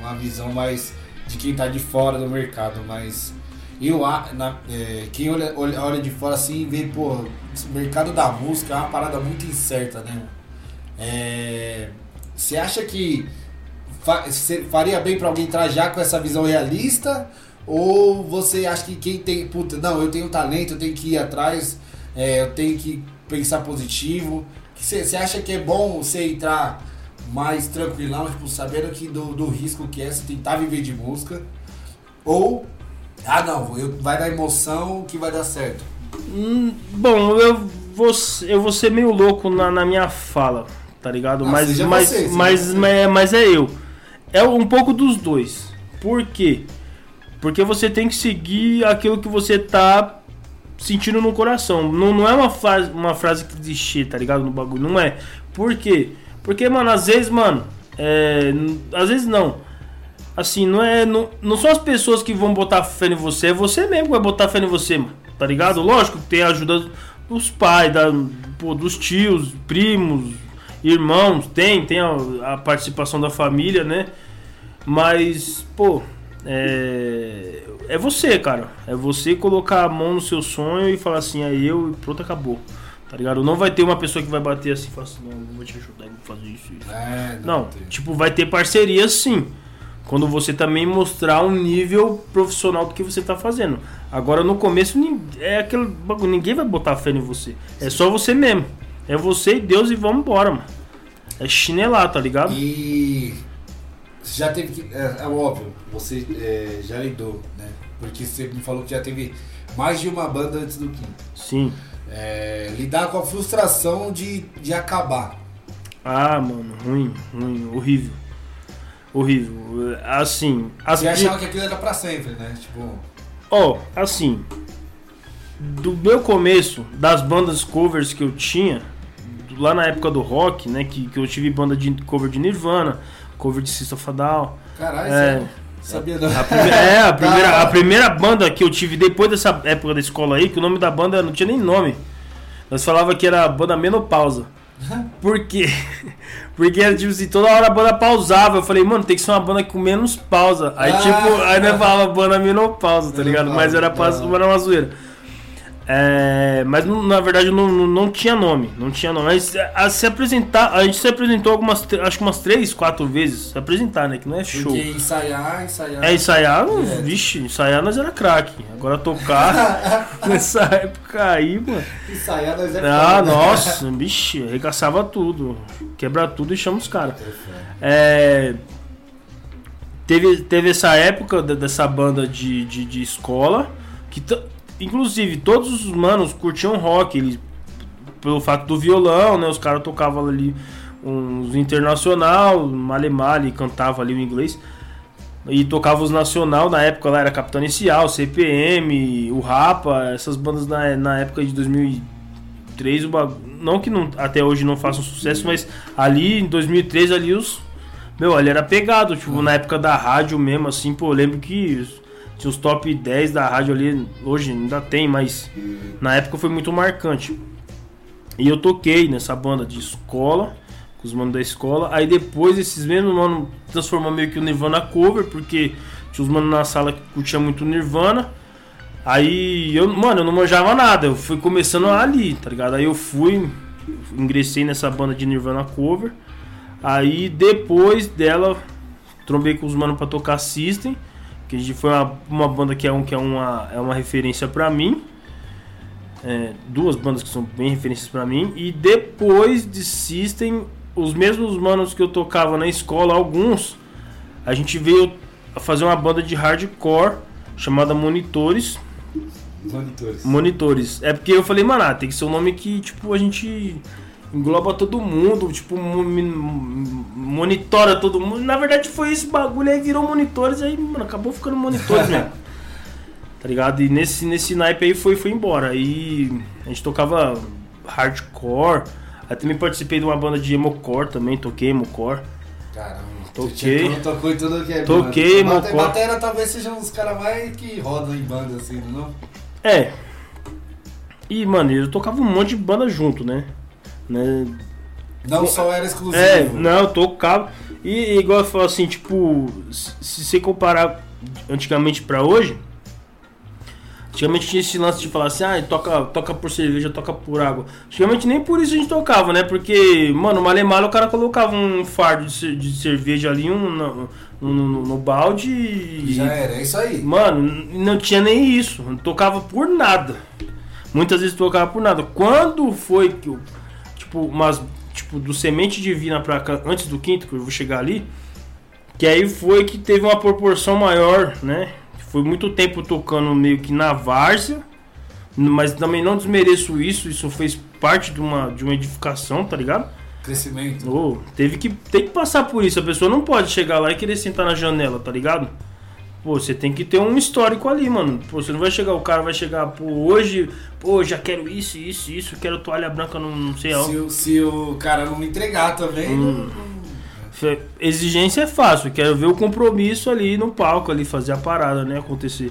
uma visão mais de quem tá de fora do mercado, mas eu na, é, quem olha, olha, olha de fora assim vê, pô, o mercado da música é uma parada muito incerta, né? É, você acha que fa- faria bem pra alguém entrar já com essa visão realista? Ou você acha que quem tem, puta, não, eu tenho talento, eu tenho que ir atrás, é, eu tenho que pensar positivo? Você acha que é bom você entrar mais tranquilão, tipo, sabendo que do, do risco que é você tentar viver de música? Ou, ah não, eu, vai dar emoção que vai dar certo? Hum, bom, eu vou, ser- eu vou ser meio louco na, na minha fala, tá ligado? Ah, mas, mas, você, mas, mas, mas é eu. É um pouco dos dois. Por quê? Porque você tem que seguir aquilo que você tá sentindo no coração. Não, não é uma frase, uma frase clichê, tá ligado? No bagulho. Não é. Por quê? Porque, mano, às vezes, mano, é, às vezes não. Assim, não é. Não, não são as pessoas que vão botar fé em você, é você mesmo que vai botar fé em você, mano. Tá ligado? Lógico que tem a ajuda dos pais, da, pô, dos tios, primos, irmãos, tem, tem a, a participação da família, né? Mas, pô, é, é você, cara. É você colocar a mão no seu sonho e falar assim, aí eu e pronto, acabou. Tá ligado? Não vai ter uma pessoa que vai bater assim e falar assim, não, não vou te ajudar, vou fazer isso, isso. É, Não, tem. tipo, vai ter parceria sim. Quando você também mostrar um nível profissional do que você tá fazendo. Agora no começo é aquele bagulho, ninguém vai botar fé em você. É só você mesmo. É você e Deus e vamos embora, mano. É chinelar, tá ligado? E você já teve que. É, é óbvio, você é, já lidou, né? Porque você me falou que já teve mais de uma banda antes do Kim. Sim. É, lidar com a frustração de, de acabar. Ah, mano, ruim, ruim, horrível. Horrível. Assim, as Você achava que aquilo era pra sempre, né? Tipo. Ó, assim, do meu começo, das bandas covers que eu tinha, lá na época do rock, né, que, que eu tive banda de cover de Nirvana, cover de System of a Down. Caralho, É. sabia não. A prime- é, a primeira, a primeira banda que eu tive depois dessa época da escola aí, que o nome da banda não tinha nem nome. Nós falava que era a banda Menopausa. Por quê? Porque era tipo assim, toda hora a banda pausava. Eu falei, mano, tem que ser uma banda com menos pausa. Aí, Ah. tipo, aí nós falava banda menopausa, tá ligado? Mas era, pra, era uma zoeira. É, mas não- na verdade não, não, não tinha nome, não tinha nome. Mas a, se apresentar, a gente se apresentou algumas, acho que umas três, quatro vezes. Se apresentar, né? Que não é show. Porque ensaiar, ensaiar. É, ensaiar, É. vixe, ensaiar nós era craque. Agora tocar, nessa época aí, mano. Ensaiar nós é Ah, né? nossa, vixe, arregaçava tudo. Quebra tudo e chama os caras. É, teve, teve essa época de- dessa banda de, de, de escola, que inclusive todos os manos curtiam rock, eles, pelo fato do violão, né? Os caras tocavam ali uns internacional, male male, cantava ali o inglês. E tocava os nacional, na época lá era Capitão Inicial, CPM, o Rapa, essas bandas na, na época de 2003, o bagu- não que não, até hoje não façam sucesso, mas ali em 2003 ali os meu, ali era pegado, tipo, na época da rádio mesmo assim, pô, eu lembro que tinha os top 10 da rádio ali, hoje ainda tem, mas na época foi muito marcante. E eu toquei nessa banda de escola, com os manos da escola. Aí depois esses mesmos manos transformou meio que o Nirvana cover, porque tinha os manos na sala que curtia muito Nirvana. Aí eu, mano, eu não manjava nada, eu fui começando ali, tá ligado? Aí eu fui, ingressei nessa banda de Nirvana cover. Aí depois dela, trombei com os manos pra tocar System, que a gente foi uma, uma banda que é, um, que é, uma, é uma referência pra mim. É, duas bandas que são bem referências pra mim. E depois de System, os mesmos manos que eu tocava na escola, alguns, a gente veio a fazer uma banda de hardcore chamada Monitores. Monitores. Monitores. É porque eu falei, mano, ah, tem que ser um nome que, tipo, a gente engloba todo mundo, tipo, monitora todo mundo. Na verdade foi esse bagulho aí, virou monitores, aí, mano, acabou ficando monitores mesmo. Tá ligado? E nesse, nesse naipe aí foi, foi embora. Aí a gente tocava hardcore. Aí também participei de uma banda de emocore também, toquei emocore. Caramba. Toquei. Tocou em tudo que é Toquei, banda. Bate- mocó. Batera talvez sejam os caras mais que rodam em banda assim, não? É. E, mano, eu tocava um monte de banda junto, né? Né? Não só era exclusivo. É, não, eu tocava. E, igual eu falo assim, tipo, se, você comparar antigamente pra hoje, antigamente tinha esse lance de falar assim, ah, toca, toca por cerveja, toca por água. Antigamente nem por isso a gente tocava, né? Porque, mano, malemalo o cara colocava um fardo de, cer- de cerveja ali um, no, no, no- balde e. Já era, é isso aí. Mano, não tinha nem isso. Não tocava por nada. Muitas vezes tocava por nada. Quando foi que eu. Tipo, umas. Tipo, do Semente Divina pra cá, antes do quinto, que eu vou chegar ali. Que aí foi que teve uma proporção maior, né? Foi muito tempo tocando meio que na várzea. Mas também não desmereço isso. Isso fez parte de uma, de uma edificação, tá ligado? Crescimento. Ô, teve que, tem que passar por isso. A pessoa não pode chegar lá e querer sentar na janela, tá ligado? Pô, você tem que ter um histórico ali, mano. Pô, você não vai chegar, o cara vai chegar, pô, hoje, pô, já quero isso, isso, isso, quero toalha branca, não, não sei Se, o- se o cara não entregar também, Hum. não- Exigência é fácil, quero ver o compromisso ali no palco, ali, fazer a parada, né, acontecer.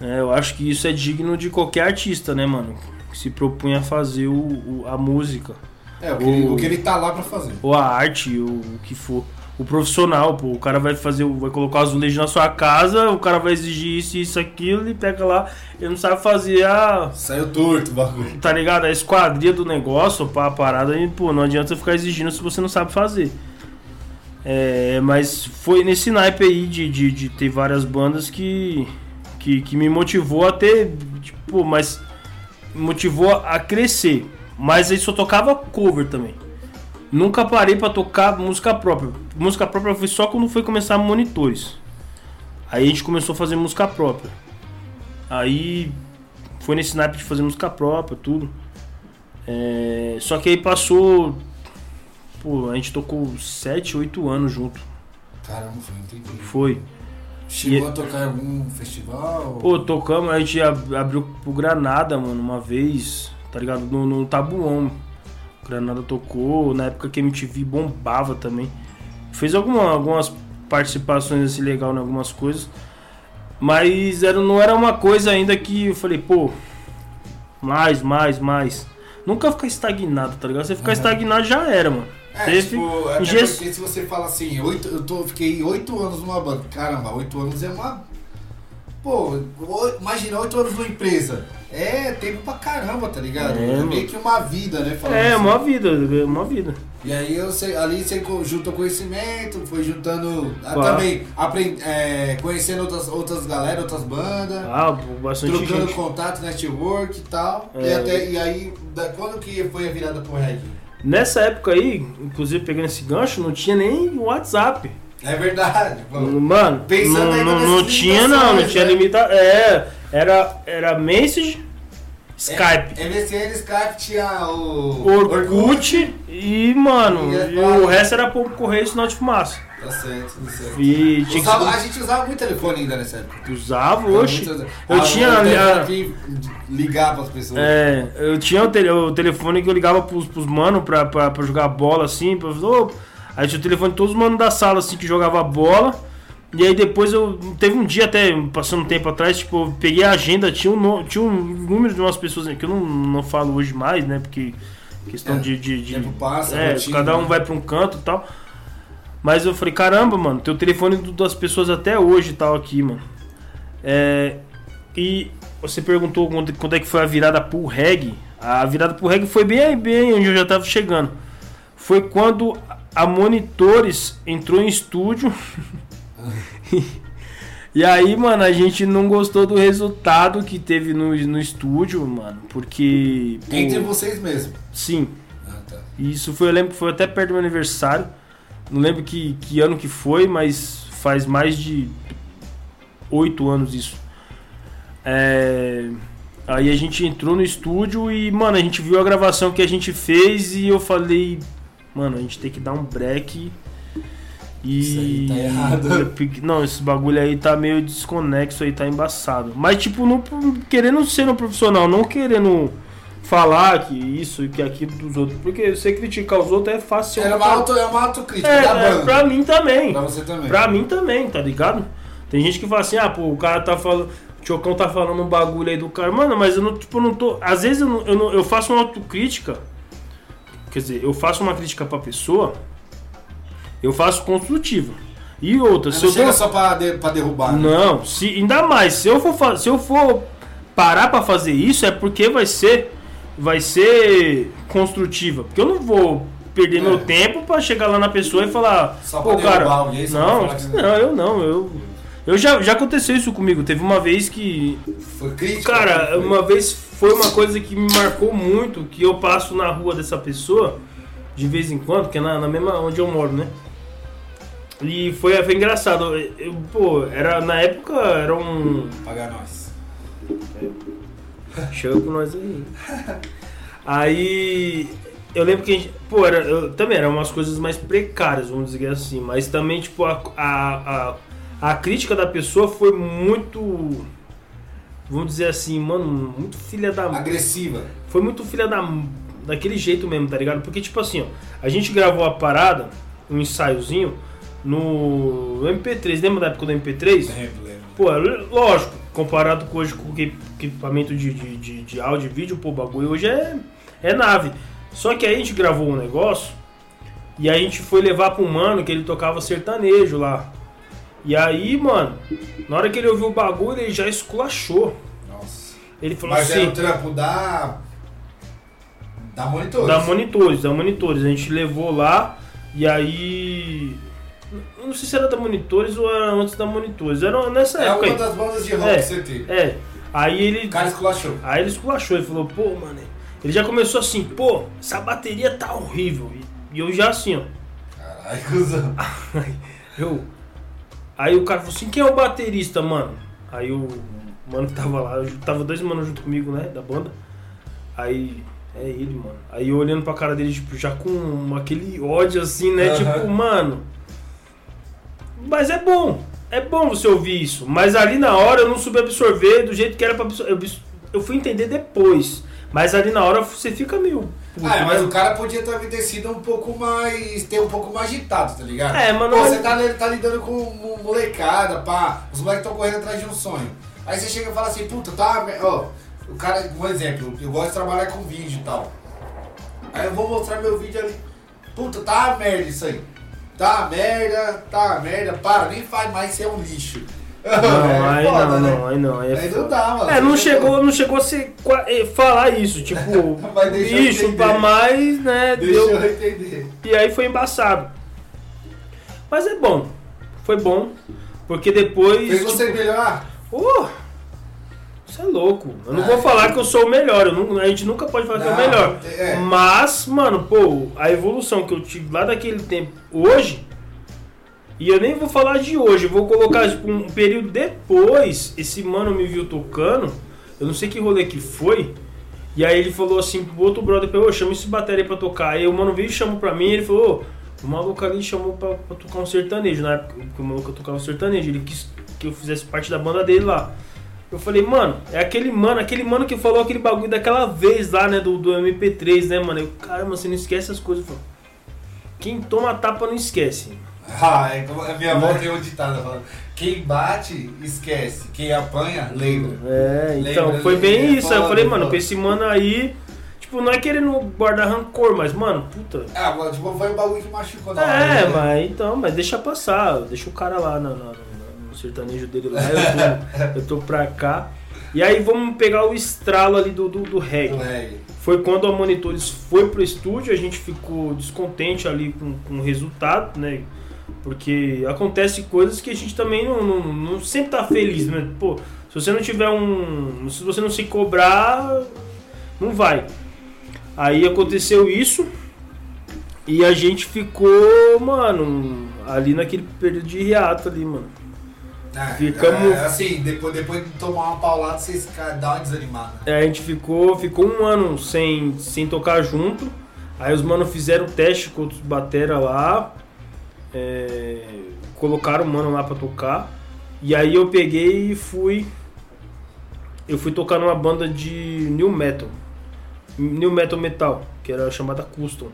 É, eu acho que isso é digno de qualquer artista, né, mano? Que se propõe a fazer o, o- a música. É, o que, ele, O- o que ele tá lá pra fazer. ou a arte, ou o que for. O profissional, pô, o cara vai fazer, vai colocar o azulejo na sua casa, o cara vai exigir isso, isso, aquilo, ele pega lá, ele não sabe fazer a, Saiu torto o bagulho. tá ligado? A esquadria do negócio, pá, a parada, e, pô, não adianta você ficar exigindo se você não sabe fazer. É, mas foi nesse naipe aí de, de, de ter várias bandas que, que, que me motivou a ter, tipo, mas motivou a crescer. Mas aí só tocava cover também. Nunca parei pra tocar música própria. Música própria foi só quando foi começar monitores. Aí a gente começou a fazer música própria. Aí foi nesse naipe de fazer música própria, tudo. É, só que aí passou. Pô, a gente tocou 7, 8 anos junto. Caramba, foi um tempinho. Foi. Chegou E- a tocar em algum festival? Pô, tocamos, a gente ab- abriu pro Granada, mano, uma vez, tá ligado? No, no Tabuão. O Granada tocou, na época que a MTV bombava também. Fez alguma- algumas participações assim legal em algumas coisas. Mas era, não era uma coisa ainda que eu falei, pô, mais, mais, mais. Nunca ficar estagnado, tá ligado? Você ficar Aham. estagnado já era, mano. É, Teve- tipo, até ingest- porque se você fala assim, oito, eu tô, fiquei oito anos numa banda. Caramba, oito anos é uma. Pô, o- imagina oito anos numa empresa. É tempo pra caramba, tá ligado? É, É, meio que uma vida, né? É, assim. uma vida, uma vida. E aí eu sei, ali você juntou conhecimento, foi juntando ah, Claro. também, aprend, é, conhecendo outras, outras galera, outras bandas, Ah, bastante trocando gente. contato, network e tal. E, É. até, e aí, da, quando que foi a virada pro reggae? Nessa época aí, inclusive pegando esse gancho, não tinha nem WhatsApp. É verdade. pô. Mano, Pensando não, não, não tinha não, não tinha né? limita. É, era, era Message, Skype, É, MSN, Skype tinha o. Orkut e, mano, E o resto era pombo correio sinal de fumaça. Tá certo, tá certo. E tinha que Usava- a gente usava muito telefone ainda nessa época. usava, Usava oxe. muito- Eu Ah, tinha a- que ligar pras pessoas. É, eu tinha o, tele- o telefone que eu ligava pros, pros mano pra, pra, pra jogar bola assim. Pra, ô, aí tinha o telefone de todos os manos da sala assim que jogava bola. E aí depois eu. Teve um dia até, passando um tempo atrás, tipo, eu peguei a agenda, tinha um, tinha um número de umas pessoas que eu não, não falo hoje mais, né? Porque questão É, de. de, de- tempo passa, é, rotina, cada um né? vai pra um canto e tal. Mas eu falei, caramba, mano, tem o telefone das pessoas até hoje e tal aqui, mano. É, e você perguntou quando, quando é que foi a virada pro reggae. A virada pro reggae foi bem, bem onde eu já tava chegando. Foi quando a Monitores entrou em estúdio. e aí, mano, a gente não gostou do resultado que teve no, no estúdio, mano. Porque. pô, Entre vocês mesmo. sim. Ah, tá. Isso foi, eu lembro que foi até perto do meu aniversário. Não lembro que, que ano que foi, mas faz mais de oito anos isso. É, Aí a gente entrou no estúdio e, mano, a gente viu a gravação que a gente fez e eu falei, mano, a gente tem que dar um break. E. Isso aí tá errado. Não, esse bagulho aí tá meio desconexo aí, tá embaçado. Mas, tipo, não, querendo ser um profissional, não querendo falar que isso e que aquilo dos outros. Porque você criticar os outros é fácil. Era uma, auto, é uma autocrítica É, é, pra mim também. Pra você também. Pra mim também, tá ligado? Tem gente que fala assim, ah, pô, o cara tá falando. O Chocão tá falando um bagulho aí do cara. Mano, mas eu não, tipo, não tô. Às vezes eu, não, eu, não- eu faço uma autocrítica. Quer dizer, eu faço uma crítica pra pessoa. Eu faço construtiva. E outra, Mas se não eu chega dou- só pra, de, pra derrubar. né? não, se, ainda mais, se eu for, se eu for parar pra fazer isso, é porque vai ser vai ser construtiva. Porque eu não vou perder É. meu tempo pra chegar lá na pessoa e falar, Só pô, cara, alguém, não, falar que- não, eu não, eu eu já, já aconteceu isso comigo. Teve uma vez que, Foi crítica? cara, Foi. uma vez foi uma coisa que me marcou muito, que eu passo na rua dessa pessoa de vez em quando, que é na, na mesma onde eu moro, né? E foi, foi engraçado. Eu, pô, era na época era um Pagar nós. Chega com nós aí. Aí eu lembro que a gente. Pô, era, eu- também eram umas coisas mais precárias, vamos dizer assim. Mas também, tipo, a, a, a, a crítica da pessoa foi muito. Vamos dizer assim, mano, muito filha da. Agressiva. Foi muito filha da. Daquele jeito mesmo, tá ligado? Porque, tipo assim, ó, a gente gravou a parada, um ensaiozinho, no MP3. Lembra da época do MP3? Lembro, lembro. Pô, é lógico, comparado com hoje com o equi- equipamento de, de, de, de áudio e vídeo, pô, o bagulho hoje é, é nave. Só que aí a gente gravou um negócio e a gente foi levar pro mano que ele tocava sertanejo lá. E aí, mano, na hora que ele ouviu o bagulho, ele já esculachou. Nossa. Ele falou Mas assim. era o trampo da. Da monitor. Da monitores, da monitores. A gente levou lá e aí. Eu não sei se era da monitores ou era antes da monitores. Era nessa É época. uma aí. das bandas de rock É. que você teve. É. Aí ele. O cara esculachou. Aí ele esculachou e falou, pô, mano. Ele já começou assim, pô, essa bateria tá horrível. E- E eu já assim, ó. Caralho, cuzão. Eu. Aí o cara falou assim, quem é o baterista, mano? Aí o mano que tava lá, tava dois manos junto comigo, né? Da banda. Aí. É ele, mano. Aí eu olhando pra cara dele, tipo, já com aquele ódio assim, né? Aham. Tipo, mano. Mas é bom. É bom você ouvir isso. Mas ali na hora eu não soube absorver do jeito que era pra absorver. Eu, eu fui entender depois. Mas ali na hora você fica meio. Puto, Ah, é, mas né? o cara podia ter sido um pouco mais. ter um pouco mais agitado, tá ligado? É, mas Pô, não- você tá, li- tá lidando com mo- molecada, pá. Os moleques estão correndo atrás de um sonho. Aí você chega e fala assim, puta, tá. Ó, o cara, um exemplo, eu gosto de trabalhar com vídeo e tal. Aí eu vou mostrar meu vídeo ali. Puta, tá uma merda isso aí. Tá uma merda, tá uma merda, para, nem faz mais, você é um lixo. Não, É aí foda, não, né? não, aí não. Aí é Aí não dá, mano. É, não Você chegou, não chegou a qua- eh, falar isso, tipo, bicho, pra mais, né, Deixa deu, eu entender. e aí foi embaçado. Mas é bom, foi bom, porque depois... Fez você tipo, melhorar? Ô, Você é louco. Eu não Ah, vou é. falar que eu sou o melhor. não- a gente nunca pode falar que é o Não, melhor. é. Mas, mano, pô, a evolução que eu tive lá daquele tempo hoje. E eu nem vou falar de hoje, vou colocar tipo, um período depois. Esse mano me viu tocando. Eu não sei que rolê que foi. E aí ele falou assim pro outro brother, ô, chama esse bateria pra tocar. Aí o mano veio e chamou pra mim, ele falou, ô, o maluco ali chamou pra, pra tocar um sertanejo, na época que o maluco tocava um sertanejo, ele quis que eu fizesse parte da banda dele lá. Eu falei, mano, é aquele mano, aquele mano que falou aquele bagulho daquela vez lá, né, do, do MP3, né, mano? Eu, caramba, você não esquece essas coisas, Quem toma tapa não esquece. Ah, é como a minha avó tem um ditado falando: quem bate, esquece. Quem apanha, lembra. É, então, Lembra, foi bem é isso. Aí eu falei, é mano, pra esse mano aí, tipo, não é querendo guardar rancor, mas, mano, puta, Ah, mano, tipo, foi um bagulho que machucou na hora. É, né? mas então, mas deixa passar, deixa o cara lá no, no- no- no sertanejo dele lá, eu tô, eu tô pra cá. E aí vamos pegar o estralo ali do, do, do reggae. Do reggae. Foi quando a Monitores foi pro estúdio, a gente ficou descontente ali com, com o resultado, né? Porque acontece coisas que a gente também não, não, não sempre tá feliz, né? Pô, se você não tiver um. Se você não se cobrar, não vai. Aí aconteceu isso e a gente ficou, mano, ali naquele período de hiato ali, mano. Ah, Ficamos- é, assim, depois, depois de tomar uma paulada, vocês dá uma desanimada. É, a gente ficou, ficou um ano sem, sem tocar junto. Aí os mano fizeram teste com outros batera lá. É, colocaram o mano lá pra tocar. E aí eu peguei e fui. Eu fui tocar numa banda de new metal. New metal metal, que era chamada Custom.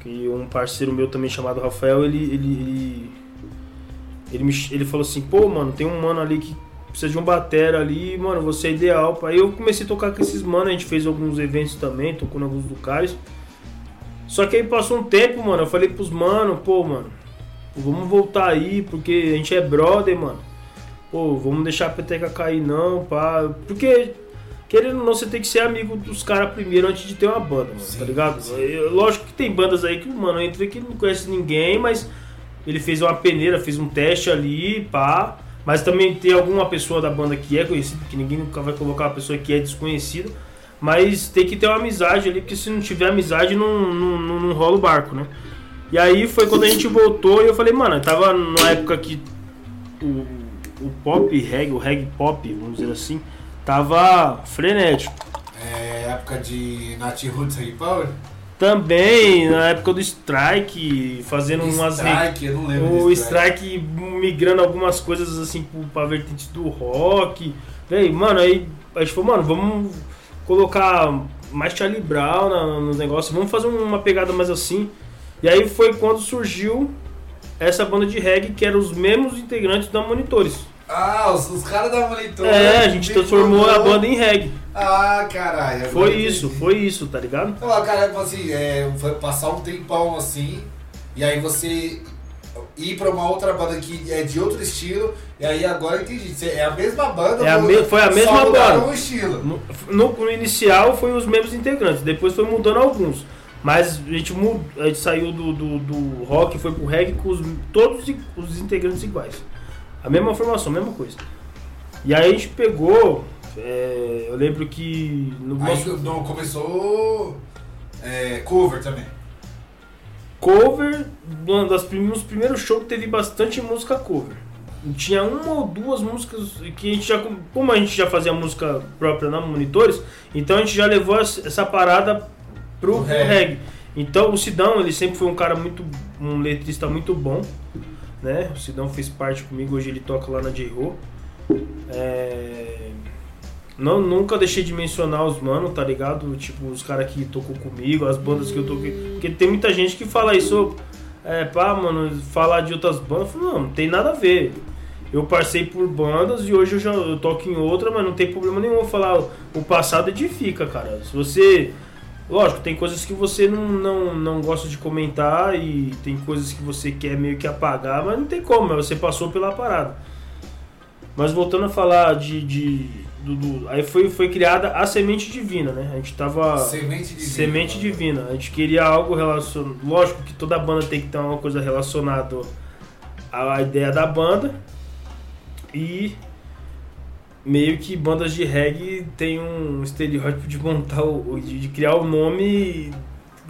Que um parceiro meu também chamado Rafael, ele. ele, ele, ele, me, ele falou assim, pô, mano, tem um mano ali que precisa de um batera ali, mano, você é ideal. Aí eu comecei a tocar com esses manos, a gente fez alguns eventos também, tocou em alguns lugares. Só que aí passou um tempo, mano, eu falei pros mano, pô, mano, vamos voltar aí, porque a gente é brother, mano. Pô, vamos deixar a peteca cair não, pá. Porque, querendo ou não, você tem que ser amigo dos caras primeiro antes de ter uma banda, mano, Sim, tá ligado? sim. Lógico que tem bandas aí que, mano, entra que não conhece ninguém, mas ele fez uma peneira, fez um teste ali, pá. Mas também tem alguma pessoa da banda que é conhecida, que ninguém nunca vai colocar uma pessoa que é desconhecida. Mas tem que ter uma amizade ali, porque se não tiver amizade não, não, não, não rola o barco, né? E aí foi quando a gente voltou e eu falei, mano, eu tava numa época que o, o pop reggae, o reggae pop, vamos dizer assim, tava frenético. É época de Nat Roots Reggae Power? Também na época do Strike, fazendo umas re- Strike, eu não lembro o desse strike migrando algumas coisas assim pra vertente do rock. Véi, mano, aí a gente falou, mano, vamos colocar mais Charlie Brown nos negócios, vamos fazer uma pegada mais assim. E aí foi quando surgiu essa banda de reggae que eram os mesmos integrantes da Monitores. Ah, os, os caras da Monitor. É, a gente transformou a banda em reggae. Ah, caralho. Foi eu isso, entendi. foi isso, tá ligado? Então, a cara, tipo assim, é, foi passar um tempão assim, e aí você ir pra uma outra banda que é de outro estilo, e aí agora entendi. É a mesma banda, É a me- foi a mesma banda. o estilo. No, no- no inicial foi os mesmos integrantes, depois foi mudando alguns. Mas a gente, mud, a gente saiu do, do, do rock e foi pro reggae com os, todos os integrantes iguais. A mesma formação, a mesma coisa. E aí a gente pegou. é, eu lembro que no Aí nosso não, começou é, cover também. cover, uma das prim- nos primeiros shows teve bastante música cover. Tinha uma ou duas músicas que a gente já. Como a gente já fazia música própria na Monitores, então a gente já levou essa parada pro, reggae. reggae. Então o Sidão, ele sempre foi um cara muito. um letrista muito bom. Né? O Sidão fez parte comigo, hoje ele toca lá na J-Ro. É, Não, nunca deixei de mencionar os mano, tá ligado? Tipo, os caras que tocou comigo, as bandas que eu toquei. Porque tem muita gente que fala isso, é, pá, mano, falar de outras bandas. Falo, não, não tem nada a ver. Eu passei por bandas e hoje eu já eu toco em outra, mas não tem problema nenhum eu falar. O passado edifica, cara. Se você. Lógico, tem coisas que você não, não, não gosta de comentar e tem coisas que você quer meio que apagar, mas não tem como, você passou pela parada. Mas voltando a falar de. de do, do- aí foi, foi criada a semente divina, né? A gente tava. Semente divina. Semente divina. A gente queria algo relacionado. Lógico que toda banda tem que ter uma coisa relacionada à ideia da banda. E meio que bandas de reggae tem um estereótipo de montar o. de, de criar o nome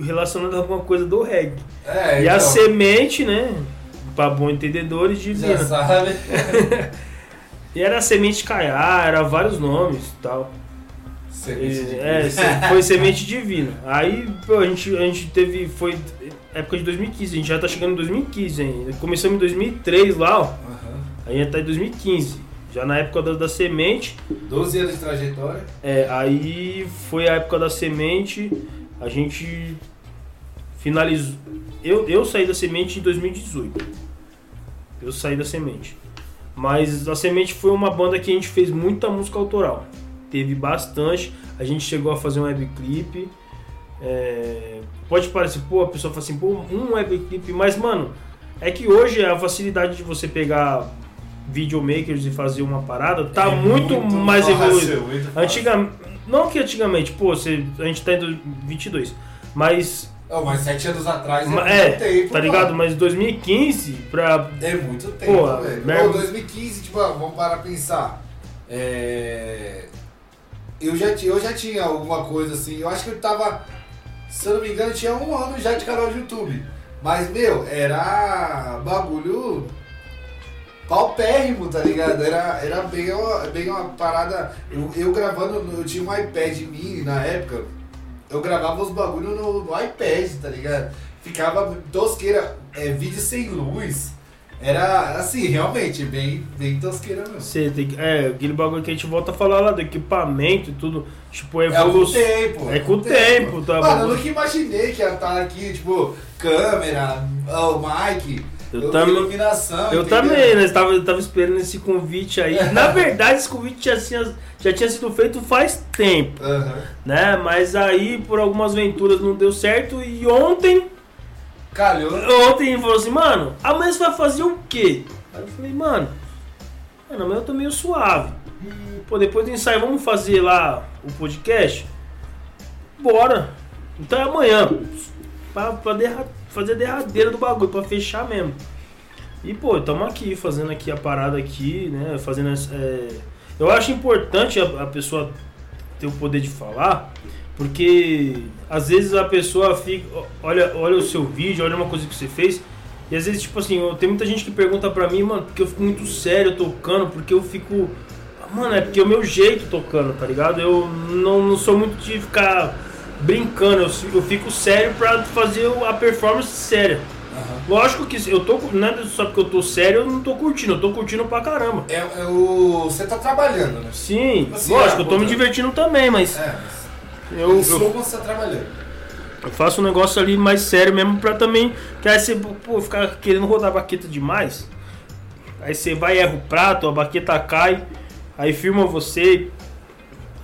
relacionado a alguma coisa do reggae. É, e a então, semente, né? Para bons entendedores, Já divina. sabe. E era semente caiá, era vários nomes e tal. Semente E, divina. é, foi semente divina. Aí, pô, a gente, a gente teve. Foi época de 2015, a gente já tá chegando em 2015 ainda. Começamos em 2003 lá, ó. Aham. Aí já tá em 2015. Já na época da, da semente. 12 anos de trajetória. É, aí foi a época da semente. A gente finalizou. Eu, eu saí da semente em 2018. Eu saí da semente. Mas a semente foi uma banda que a gente fez muita música autoral. Teve bastante. A gente chegou a fazer um webclip. É, pode parecer, pô, a pessoa fala assim, pô, um webclip, mas mano, é que hoje a facilidade de você pegar videomakers e fazer uma parada tá É muito, mais fácil, evoluído. muito. Antigamente, não que antigamente, pô, você, a gente tá em 2022, mas, Oh, mas 7 anos atrás é é, muito tempo. tá ligado? mano. Mas 2015 pra É muito tempo, velho. merda. Pô, 2015, tipo, ó, vamos parar pra pensar. É... Eu, já, eu já tinha alguma coisa assim. Eu acho que eu tava. Se eu não me engano, eu tinha um ano já de canal de YouTube. Mas, meu, era bagulho paupérrimo, tá ligado? Era, era bem, uma, bem uma parada. Eu, eu gravando, eu tinha um iPad mini na época. Eu gravava os bagulho no, no iPad, tá ligado? Ficava tosqueira, é, vídeo sem luz. Era assim, realmente, bem, bem tosqueira mesmo. você tem que, é, aquele bagulho que a gente volta a falar lá do equipamento e tudo, tipo, É com o evolução. tempo. É com o tempo, tá Mano, eu bom? nunca imaginei que ia estar aqui, tipo, câmera, o mic, Eu o- também-. Eu entendeu? também, né? Eu tava, eu tava esperando esse convite aí. Na verdade, esse convite já tinha, já tinha sido feito faz tempo, Aham. né? Mas aí, por algumas aventuras, não deu certo. E ontem, Calhou. ontem ele falou assim, mano, amanhã você vai fazer o quê? Aí eu falei, mano, mano, amanhã eu tô meio suave. E, pô, depois do ensaio, vamos fazer lá o podcast? Bora. Então é amanhã. Pra, pra derra- fazer derradeira do bagulho, pra fechar mesmo. E, pô, estamos aqui, fazendo aqui a parada aqui, né? Fazendo essa, é, Eu acho importante a, a pessoa ter o poder de falar, porque às vezes a pessoa fica. Olha, olha o seu vídeo, olha uma coisa que você fez. E às vezes, tipo assim, eu- tem muita gente que pergunta pra mim, mano, porque eu fico muito sério tocando, porque eu fico. Mano, é porque é o meu jeito tocando, tá ligado? Eu não, não sou muito de ficar brincando, eu, fico sério pra fazer a performance séria. Aham. Lógico que eu tô. Não é só porque eu tô sério, eu não tô curtindo, eu tô curtindo pra caramba. É, é o... Você tá trabalhando, né? Sim, Assim, lógico, é, eu tô me divertindo também, mas É, mas eu, eu, você tá trabalhando. eu faço um negócio ali mais sério mesmo pra também. Que aí você, pô, ficar querendo rodar a baqueta demais. Aí você vai, erra o prato, a baqueta cai, aí filma você,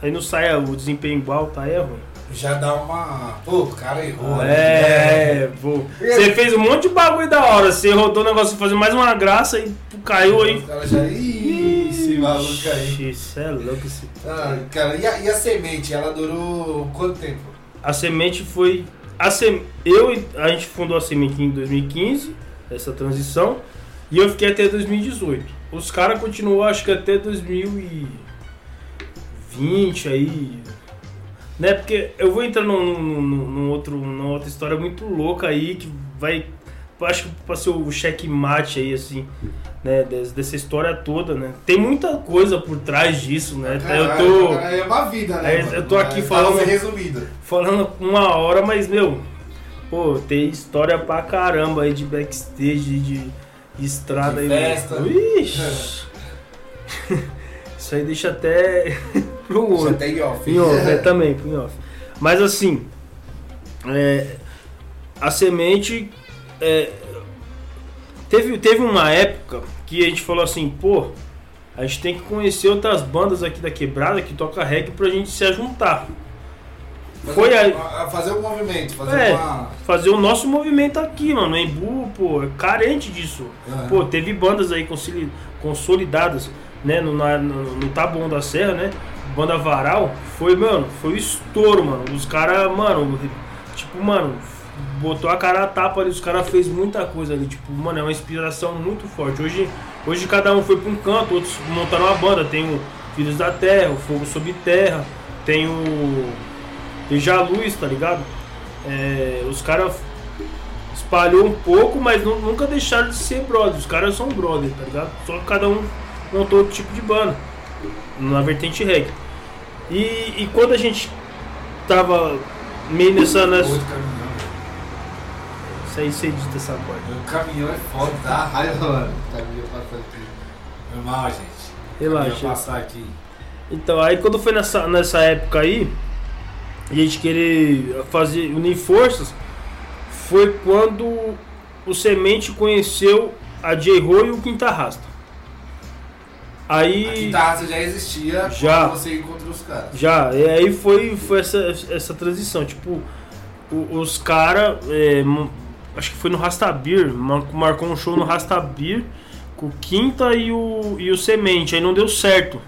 aí não sai o desempenho igual, tá? É ruim. Já dá uma... Pô, o cara errou. né? É, pô. Você fez um monte de bagulho da hora, você rodou o negócio fazer mais uma graça e caiu aí. Os caras já... Ih, esse maluco aí. Isso é louco esse. Ah, cara, e a, e a semente, ela durou quanto tempo? A semente foi. A sem, eu e- a gente fundou a semente em 2015, essa transição, e eu fiquei até 2018. Os caras continuou acho que até 2020 aí. Né? Porque eu vou entrar num, num, num- outro, numa outra história muito louca aí que vai. Acho que ser o checkmate aí, assim, né? des- Dessa história toda, né? Tem muita coisa por trás disso, né? eu tô. É uma vida, né? É, eu tô aqui É, falando- resumido. falando uma hora, mas meu, pô, tem história pra caramba aí de backstage, de, de estrada De aí. festa. Ixi. Isso aí deixa até pro Já outro. tem off. Em off, é, também, em off. Mas assim, é, a semente. é, teve, teve uma época que a gente falou assim, pô, a gente tem que conhecer outras bandas aqui da quebrada que toca reggae pra gente se juntar. Foi aí. a... Fazer um movimento, fazer É. uma... Fazer o nosso movimento aqui, mano. O Embu, pô, é carente disso. Aham. Pô, teve bandas aí consoli- consolidadas. né, no, na, no, no Taboão da Serra, né? Banda Varal, foi, mano, foi um estouro, mano. Os caras, mano, tipo, mano, botou a cara a tapa ali, os caras fez muita coisa ali, tipo, mano, é uma inspiração muito forte. Hoje, hoje cada um foi pra um canto, outros montaram uma banda, tem o Filhos da Terra, o Fogo Sob Terra, tem o. Tem Jaluz, tá ligado? É, os caras espalhou um pouco, mas nu- nunca deixaram de ser brother. Os caras são brother, tá ligado? Só que cada um montou outro tipo de banda. Na vertente reggae. E, e quando a gente tava meio nessa. nessa isso aí você edita essa parte. O caminhão é foda, dá raiva, mano. O caminhão passando aqui. Foi mal, gente. Relaxa. Passar aqui. Então, aí quando foi nessa, nessa época aí, a gente querer fazer, unir forças, foi quando o Semente conheceu a J-Ro e o Quinta Rasta. A Aí. quinta raça já existia Já. você encontrou os caras. Já, e aí foi, foi essa, essa transição. Tipo, os caras. acho que foi no Rastabir, mar- marcou um show no Rastabir com o Quinta e o, e o Semente. Aí não deu certo.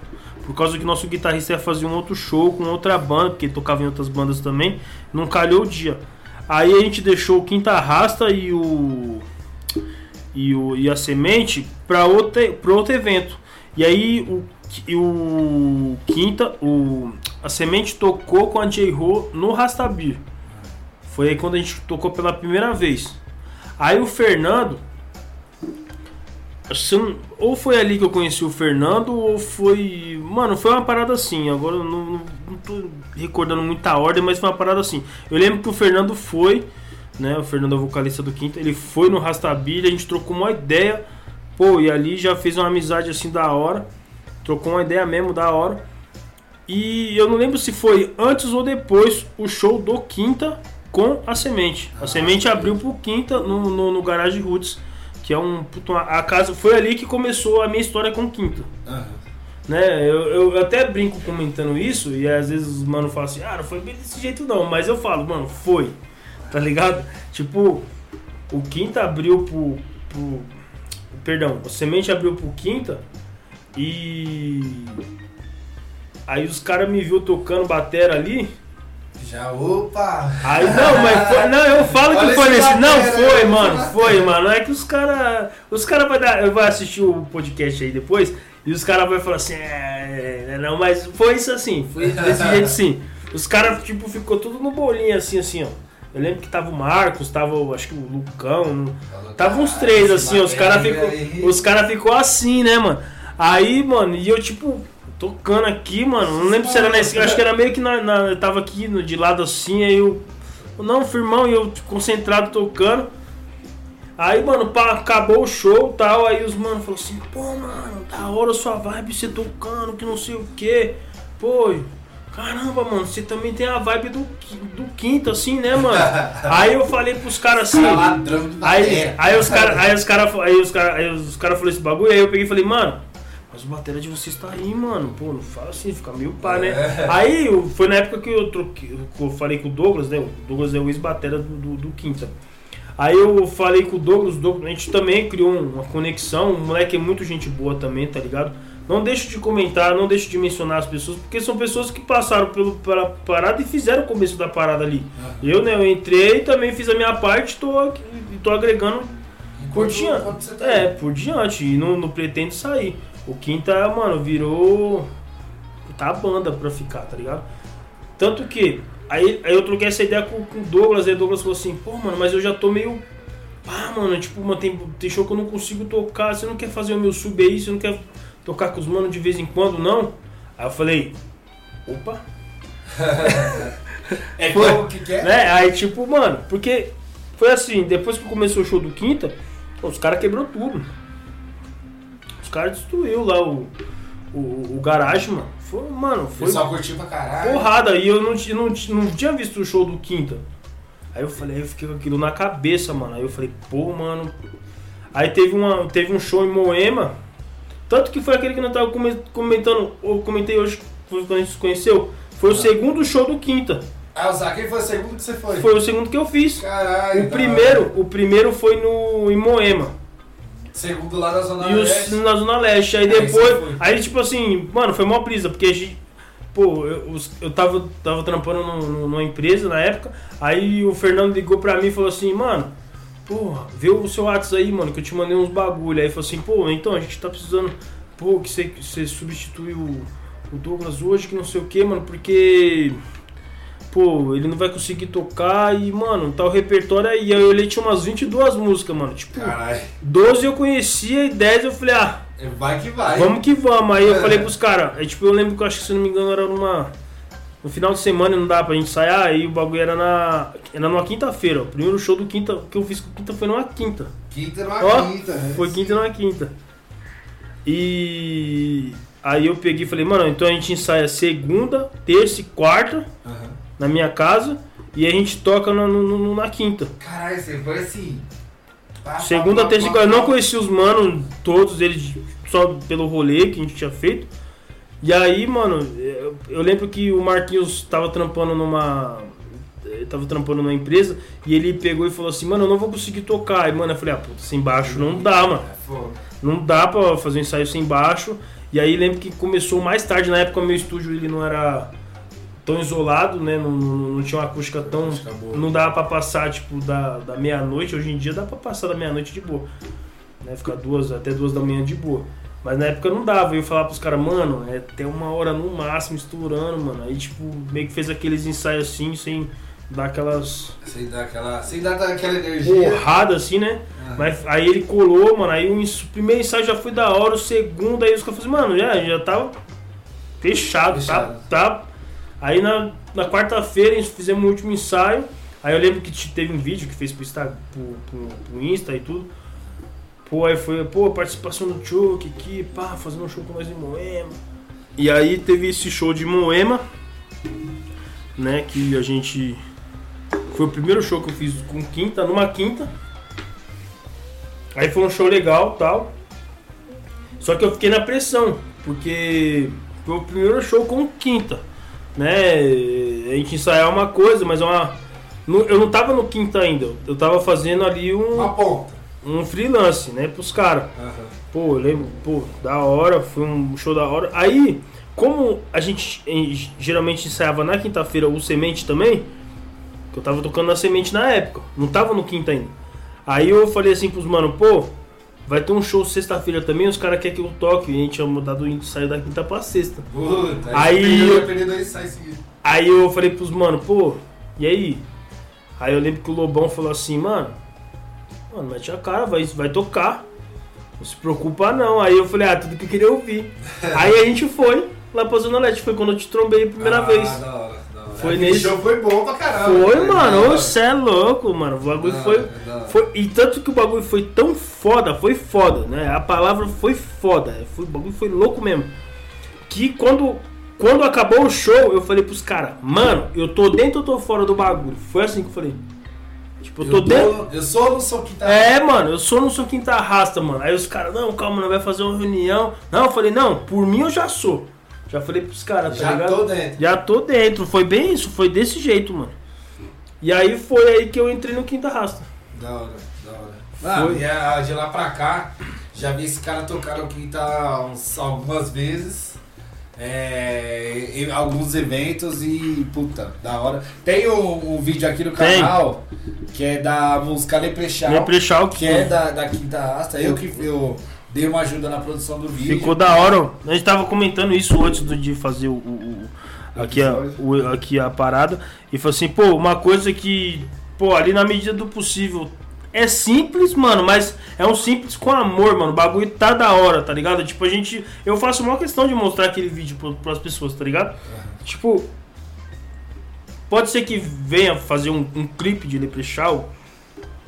Por causa que nosso guitarrista ia fazer um outro show com outra banda, porque tocava em outras bandas também. Não calhou o dia. Aí a gente deixou o Quinta Rasta e o. E, o, e a semente para outro, pra outro evento. E aí o, o Quinta, o, a semente tocou com a J-Ro no Rastabir. Foi aí quando a gente tocou pela primeira vez. Aí o Fernando. não- Ou foi ali que eu conheci o Fernando, ou foi. Mano, foi uma parada assim. Agora eu não, não, não tô recordando muita ordem, mas foi uma parada assim. Eu lembro que o Fernando foi, né? O Fernando é vocalista do Quinta. Ele foi no Rastabir, a gente trocou uma ideia. Pô, e ali já fez uma amizade assim da hora. Trocou uma ideia mesmo da hora. E eu não lembro se foi antes ou depois o show do Quinta com a Semente. A Ah, Semente abriu pro Quinta no, no, no Garage Roots, que é um puto- a casa foi ali que começou a minha história com o Quinta. Aham. Né? Eu, eu até brinco comentando isso e às vezes os mano falam assim: "Ah, não foi bem desse jeito não", mas eu falo, mano, foi. Tá ligado? Tipo, o Quinta abriu pro, pro perdão, o Semente abriu pro Quinta e aí os caras me viu tocando batera ali. Já, opa! Aí não, mas foi, não, eu falo que foi esse nesse. Não, foi, olha mano, foi, mano. É que os caras. Os caras vai dar. Eu vou assistir o podcast aí depois e os caras vão falar assim, é, é, não, mas foi isso assim, foi desse jeito sim. Os caras, tipo, ficou tudo no bolinho assim, assim, ó. Eu lembro que tava o Marcos, tava, o- acho que o Lucão, Tava uns três assim, os caras ficou, os cara ficou assim, né, mano? Aí, mano, e eu tipo tocando aqui, mano, não lembro se era nesse, acho que era meio que na, na- eu tava aqui no, de lado assim, aí eu não, firmão, e eu tipo, concentrado tocando. Aí, mano, pá, acabou o show e tal. Aí os mano falaram assim: pô, mano, da hora sua vibe, você tocando, que não sei o que. Pô, caramba, mano, você também tem a vibe do, do quinto, assim, né, mano? aí eu falei pros caras assim. Aí, aí os caras aí os cara, aí os cara, aí os cara falaram esse bagulho, aí eu peguei e falei, mano, mas o bateria de vocês tá aí, mano. Pô, não fala assim, fica meio pá, né? É. Aí eu- foi na época que eu troquei, que eu falei com o Douglas, né? O Douglas é o ex-batera do, do, do Quinta. Aí eu falei com o Douglas, o Douglas, a gente também criou uma conexão, o moleque é muito gente boa também, tá ligado? Não deixo de comentar, não deixo de mencionar as pessoas, porque são pessoas que passaram pelo, pela parada e fizeram o começo da parada ali. Eu, né, eu entrei, também fiz a minha parte, tô, aqui- tô agregando por Enquanto- diante. tá É, por diante. E não, não pretendo sair. O Quinta, mano, virou. Tá a banda pra ficar, tá ligado? Tanto que. Aí, aí eu troquei essa ideia com, o Douglas. Aí o Douglas falou assim: pô, mano, mas eu já tô meio. Pá, mano, tipo, mano, tem, tem show que eu não consigo tocar. Você não quer fazer o meu sub aí? Você não quer tocar com os manos de vez em quando, não? Aí eu falei: opa. É como que quer? Né? Aí, tipo, mano, porque foi assim, depois que começou o show do Quinta, os caras quebrou tudo. Os caras destruiu lá o, o, o garagem, mano. Foi, mano, foi pessoal curtiu pra caralho. porrada. E eu não, não, não tinha visto o show do Quinta. Aí eu falei, aí eu fiquei com aquilo na cabeça, mano. Aí eu falei, pô, mano. Aí teve, uma, teve um show em Moema. Tanto que foi aquele que nós tava come- comentando, eu comentei hoje, quando a gente se conheceu. Foi o segundo show do Quinta. Ah, o Zaquei foi o segundo que você foi. Foi o segundo que eu fiz. Caralho. O primeiro, o primeiro foi no em Moema. segundo lá na Zona e Leste. na Zona Leste. Aí depois. Aí, tipo assim, mano, foi mó brisa, porque a gente. Pô, eu, eu tava, tava trampando num- num- numa empresa na época, aí o Fernando ligou pra mim e falou assim, mano, porra, vê o seu WhatsApp aí, mano, que eu te mandei uns bagulho. Aí falou assim, pô, então a gente tá precisando, pô, que você, que você substitui o, o Douglas hoje, que não sei o que, mano, porque. Pô, ele não vai conseguir tocar e, mano, tá o repertório aí. Aí eu olhei, tinha umas 22 músicas, mano. Tipo, Caralho, 12 eu conhecia e 10 eu falei, ah, vai que vai. Vamos que vamos. Aí eu É. falei pros caras. Aí, tipo, eu lembro que eu acho que, se não me engano, era numa. No final de semana não dá pra gente ensaiar, aí o bagulho era na. Era numa quinta-feira. ó. O primeiro show do quinta que eu fiz com quinta foi numa quinta. Quinta numa Ó, quinta, né? Foi quinta numa quinta. E. Aí eu peguei e falei, mano, então a gente ensaia segunda, terça e quarta Aham. na minha casa. E a gente toca no- no- no- na quinta. Caralho, você foi assim. pá, pá, Segunda, pá, terça e pá, quarta. Eu não pá. conheci os manos, todos eles, só pelo rolê que a gente tinha feito. E aí, mano, eu, eu lembro que o Marquinhos tava trampando numa. ele Tava trampando numa empresa e ele pegou e falou assim, mano, eu não vou conseguir tocar. Aí, mano, eu falei, ah, puta, sem baixo não dá, mano. É. Não dá pra fazer um ensaio sem baixo. E aí lembro que começou mais tarde, na época meu estúdio ele não era tão isolado, né? Não, não, não tinha uma acústica tão. Não dava pra passar, tipo, da, da meia-noite. Hoje em dia dá pra passar da meia-noite de boa. Né? Ficar duas, até duas da manhã de boa. Mas na época não dava. Eu ia falar pros caras, mano, é até uma hora no máximo estourando, mano. Aí, tipo, meio que fez aqueles ensaios assim, sem dar aquelas Sem dar aquela. Sem dar aquela energia. porradas assim, né? Ah. Mas aí ele colou, mano. Aí o, primeiro ensaio já foi da hora, o segundo, aí os caras falaram assim, mano, já, já tava fechado, Fechado. Tá, tá. Aí na, na quarta-feira a gente fizemos o último ensaio. Aí eu lembro que te- teve um vídeo que fez pro, Insta, pro, pro, pro Insta e tudo. Pô, aí foi, pô, participação do Choke aqui, pá, fazendo um show com nós em Moema. E aí teve esse show de Moema, né, que a gente... Foi o primeiro show que eu fiz com quinta, numa quinta. Aí foi um show legal tal. Só que eu fiquei na pressão, porque foi o primeiro show com quinta. Né? A gente ensaiar uma coisa, mas é uma. Eu não tava no quinta ainda, eu tava fazendo ali um, Uma ponta. Um freelance, né, pros caras. Aham. Pô, eu lembro, pô, da hora, foi um show da hora. Aí, como a gente geralmente ensaiava na quinta-feira o Semente também, que eu tava tocando na Semente na época, não tava no quinta ainda. Aí eu falei assim pros mano, pô, vai ter um show sexta-feira também, os caras querem que eu toque, e a gente tinha mudado o ensaio da quinta pra sexta. Puta, Aí Aí. eu-. Aí eu falei pros mano, pô, e aí? Aí eu lembro que o Lobão falou assim, mano, mano, mete a cara, vai, vai tocar. Não se preocupa não. Aí eu falei, ah, tudo que eu queria ouvir. aí a gente foi lá pra Zona Leste, foi quando eu te trombei a primeira ah, vez. Da hora, da hora. Foi Aquele nesse- show foi bom pra caramba. Foi, da mano, você é louco, mano. O bagulho Da foi, hora. foi. E tanto que o bagulho foi tão foda, foi foda, né? A palavra foi foda. Foi, o bagulho foi louco mesmo. Que quando, quando acabou o show, eu falei pros caras, mano, eu tô dentro ou tô fora do bagulho? Foi assim que eu falei. Tipo, eu tô dentro. eu sou no som que tá. É, mano, eu sou no sou quinta rasta, mano. Aí os caras, não, calma, não vai fazer uma reunião. Não, eu falei, não, por mim eu já sou. Já falei pros caras, tá Já ligado? tô dentro. Já tô dentro, foi bem isso, foi desse jeito, mano. E aí foi aí que eu entrei no Quinta Rasta. Da hora, da hora. Ah, Foi. e de lá pra cá, já vi esse cara tocar no Quinta algumas vezes. É, em alguns eventos e puta, da hora. Tem um, um vídeo aqui no Tem. canal que é da música Leprechal, Leprechal que é da, da Quinta Rasta. Eu que eu dei uma ajuda na produção do vídeo. Ficou da hora. A gente tava comentando isso antes do- de fazer o, o- o- aqui, a, o- aqui a parada. E falou assim, pô, uma coisa que, pô, ali na medida do possível. É simples, mano, mas é um simples com amor, mano. O bagulho tá da hora, tá ligado? Tipo, a gente. Eu faço uma questão de mostrar aquele vídeo pras pessoas, tá ligado? Tipo. Pode ser que venha fazer um, um clipe de Leprechal.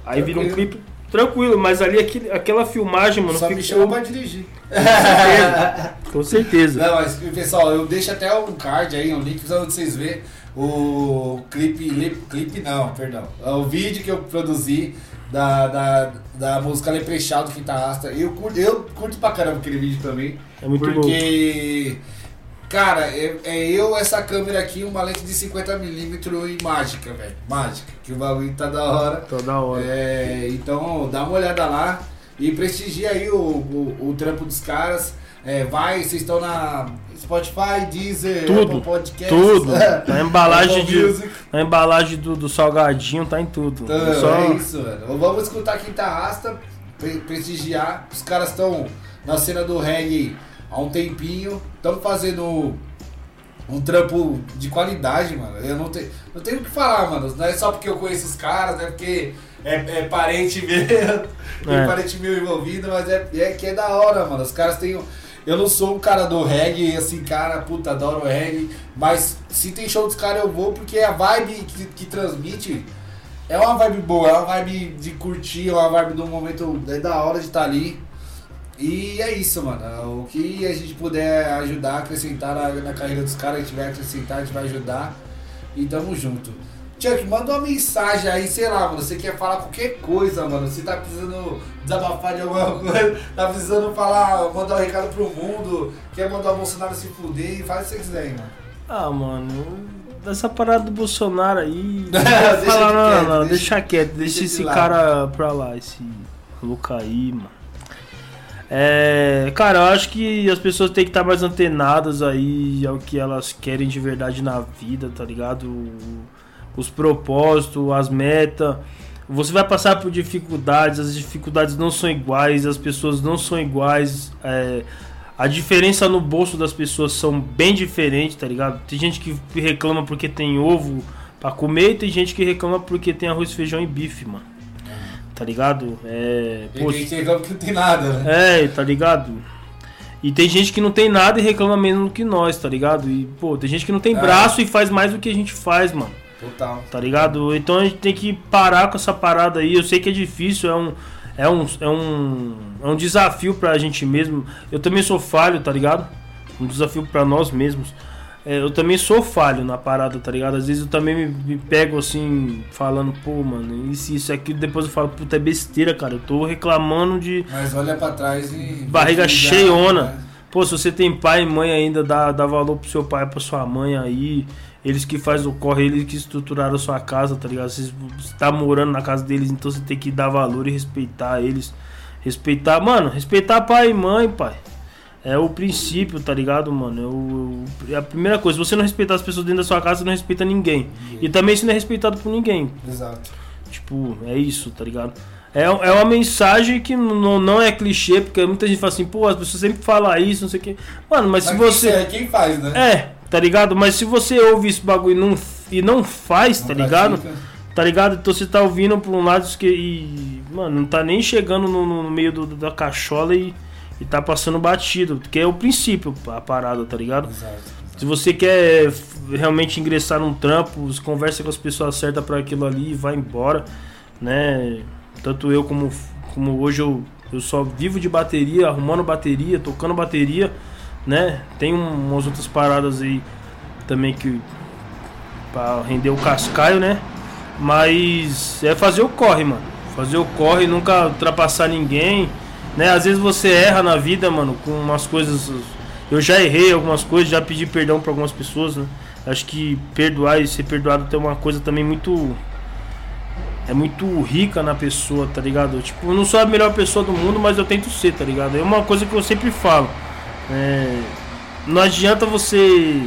Aí vira um Tranquilo. clipe tranquilo, mas ali aquele, aquela filmagem, mano, Só me ficou. chama pra dirigir. Com certeza. Não, mas pessoal, eu deixo até um card aí, um link pra vocês verem o clipe, li- clipe não, perdão, o vídeo que eu produzi da, da, da música Leprechal do Quinta Rasta. Eu curto, eu curto pra caramba aquele vídeo também, É muito porque, cara, é, é eu, essa câmera aqui, uma lente de 50mm e mágica, velho, mágica, que o bagulho tá da hora. Tá da hora. É, então dá uma olhada lá. E prestigia aí o, o, o trampo dos caras. É, vai, vocês estão na Spotify, Deezer, Tudo, Apple Podcasts, Tudo. Na embalagem, Apple de, Music. na embalagem do, do salgadinho tá em tudo. Então, É só- é isso, mano. Vamos escutar Quinta Rasta, pre- prestigiar. Os caras estão na cena do reggae há um tempinho. Estão fazendo um trampo de qualidade, mano. Eu não tenho, não tenho o que falar, mano. Não é só porque eu conheço os caras, não é porque é, é parente meu, tem É. parente meu envolvido, mas é, é que é da hora, mano. Os caras têm. Eu não sou um cara do reggae, assim, cara, puta, adoro reggae. Mas se tem show dos caras eu vou porque a vibe que, que transmite é uma vibe boa, é uma vibe de curtir, é uma vibe do momento é da hora de estar ali. E é isso, mano. O que a gente puder ajudar, acrescentar na, na carreira dos caras, gente vai acrescentar, a gente vai ajudar. E tamo junto. Chuck, manda uma mensagem aí, sei lá, mano. Você quer falar qualquer coisa, mano. Você tá precisando desabafar de alguma coisa, tá precisando falar, mandar um recado pro mundo, quer mandar o Bolsonaro se fuder, faz o que você quiser, aí, mano. Ah, mano, dessa parada do Bolsonaro aí. Deixa Fala, de não, quieto, não, deixa- deixa quieto, deixa, deixa de esse cara pra lá, esse louco aí, mano. É, cara, eu acho que as pessoas têm que estar mais antenadas aí ao que elas querem de verdade na vida, tá ligado? Os propósitos, as metas. Você vai passar por dificuldades, as dificuldades não são iguais, as pessoas não são iguais. é, a diferença no bolso das pessoas são bem diferentes, tá ligado? Tem gente que reclama porque tem ovo pra comer e tem gente que reclama porque tem arroz, feijão e bife, mano. Tá ligado? É. E pô, quem reclama que não tem nada, né? é, tá ligado? E tem gente que não tem nada e reclama menos do que nós, tá ligado? E, pô, tem gente que não tem É. braço e faz mais do que a gente faz, mano. Total. Tá ligado? Então a gente tem que parar com essa parada aí. Eu sei que é difícil, é um. É um, é um, é um desafio pra gente mesmo. Eu também sou falho, tá ligado? Um desafio pra nós mesmos. É, eu também sou falho na parada, tá ligado? Às vezes eu também me, me pego assim, falando, pô, mano, isso, isso, aquilo. Depois eu falo, puta, é besteira, cara. Eu tô reclamando de. Mas olha pra trás e. Barriga cheiona. né? Pô, se você tem pai e mãe ainda, dá, dá valor pro seu pai, pra sua mãe aí. Eles que fazem o corre, eles que estruturaram a sua casa, tá ligado? Você tá morando na casa deles, então você tem que dar valor e respeitar eles. Respeitar, mano, respeitar pai e mãe, pai. É o princípio, tá ligado, mano? É, o, é a primeira coisa. Se você não respeitar as pessoas dentro da sua casa, você não respeita ninguém. E também você não é respeitado por ninguém. Exato. Tipo, é isso, tá ligado? É, é uma mensagem que não, não é clichê, porque muita gente fala assim, pô, as pessoas sempre falam isso, não sei o quê. Mano, mas, se Mas você. quem, é quem faz, né? É, tá ligado? Mas se você ouve esse bagulho e não, e não faz, tá Não ligado? pratica. Tá ligado? Então você tá ouvindo por um lado que. E, mano, não tá nem chegando no, no meio do- da cachola e, e tá passando batido. Que é o princípio, a parada, tá ligado? Exato. Se você quer realmente ingressar num trampo, você conversa com as pessoas certas para aquilo ali e vai embora, né? Tanto eu como, como hoje eu, eu só vivo de bateria, arrumando bateria, tocando bateria, né? Tem um- umas outras paradas aí também que para render o cascaio, né? Mas é fazer o corre, mano. Fazer o corre, nunca ultrapassar ninguém, né? Às vezes você erra na vida, mano, com umas coisas. Eu já errei algumas coisas, já pedi perdão pra algumas pessoas, né? Acho que perdoar e ser perdoado tem uma coisa também muito. É muito rica na pessoa, tá ligado? Tipo, eu não sou a melhor pessoa do mundo, mas eu tento ser, tá ligado? É uma coisa que eu sempre falo. É, não adianta você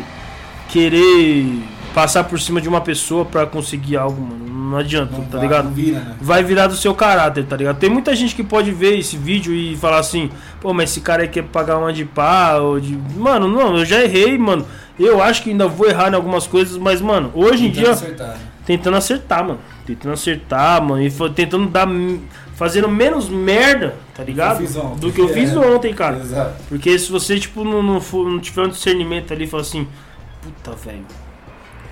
querer passar por cima de uma pessoa pra conseguir algo, mano. Não adianta, Não tá vai, ligado? vira, né? vai virar do seu caráter, tá ligado? Tem muita gente que pode ver esse vídeo e falar assim, pô, mas esse cara aí quer pagar uma de pá, ou de. Mano, não, eu já errei, mano. Eu acho que ainda vou errar em algumas coisas, mas, mano, hoje em Tentando dia, acertar, né? tentando acertar, mano. Tentando acertar, mano, e fa- tentando dar. Fazendo menos merda, tá ligado? fiz ontem. Do que eu fiz É. ontem, cara. Exato. Porque se você, tipo, não, não, for- não tiver um discernimento ali e falar assim, puta, velho.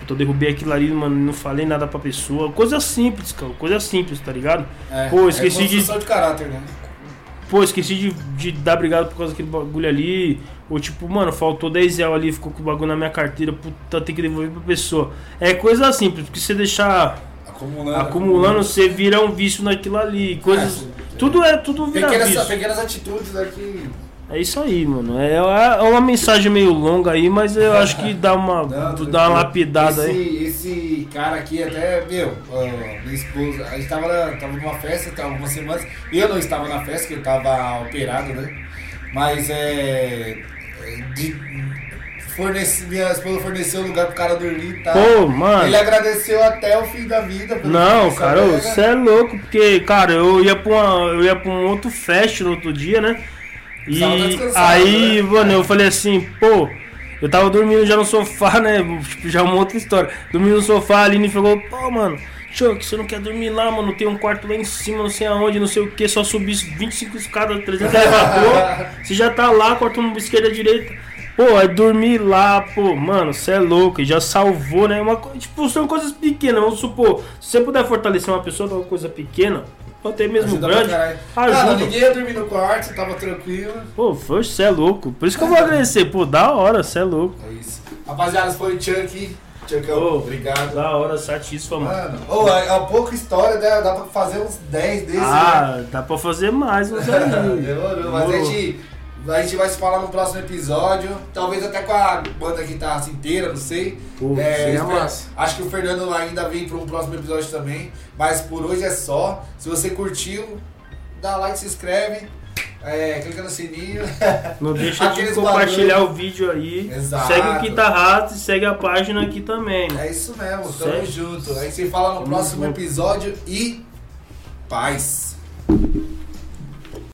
Eu derrubei aquilo ali, mano, não falei nada pra pessoa. Coisa simples, cara. Coisa simples, tá ligado? É, Pô, esqueci é de- de caráter, né? Pô, esqueci de, de dar obrigado por causa daquele bagulho ali. Ou tipo, mano, faltou 10 reais ali, ficou com o bagulho na minha carteira, puta, tem que devolver pra pessoa. É coisa simples, porque você deixar Acumulando. acumulando, você vira um vício naquilo ali. Coisas. É, tudo é, tudo vira Pequenas, vício. pequenas atitudes aqui. É isso aí, mano. É, é uma mensagem meio longa aí, mas eu acho que dá uma, Não, dá uma lapidada esse, aí. Esse cara aqui até, meu, minha esposa, a gente tava, na, tava numa festa, tava algumas semanas, eu não estava na festa, que eu tava operado, né? Mas é. De, fornece, minha esposa forneceu um lugar pro cara dormir e tal. Pô, mano. Ele agradeceu até o fim da vida. Não, cara, você é louco, porque, cara, eu ia pra, uma, eu ia pra um outro fest no outro dia, né? E tá aí, né? mano, eu falei assim, pô, eu tava dormindo já no sofá, né? Tipo, já uma outra história. Dormindo no sofá, a Aline falou, pô, mano, Chuck, você não quer dormir lá, mano? Tem um quarto lá em cima, não sei aonde, não sei o que, só subir 25 escadas, 300 elevador. Você já tá lá, corta uma esquerda direita. Pô, é dormir lá, pô, mano, você é louco, e já salvou, né? Uma, tipo, são coisas pequenas, vamos supor, se você puder fortalecer uma pessoa com uma coisa pequena, ou até mesmo Ajuda grande, ajuda. Ah, ninguém ia dormir no quarto, tava tranquilo. Pô, foi, você é louco. Por isso que eu vou agradecer, pô, da hora, você é louco. É isso. Rapaziada, foi o Chuck. Chuckão, Ô, obrigado. Da hora, satisfa, mano. Ô, é, é pouca história, né? Dá pra fazer uns 10 desses, né? Ah, dá pra fazer mais uns aí. Demorou, mas a gente, a gente vai se falar no próximo episódio. Talvez até com a banda que tá inteira, não sei. Pô, É, massa. acho que o Fernando ainda vem para um próximo episódio também. Mas por hoje é só. Se você curtiu, dá like, se inscreve, é, clica no sininho. Não deixa de compartilhar bagulho. o vídeo aí. Exato. Segue o Quinta Rato e segue a página aqui também. É isso mesmo, tamo Sério? junto. Aí se fala no Tamo próximo junto. episódio e paz.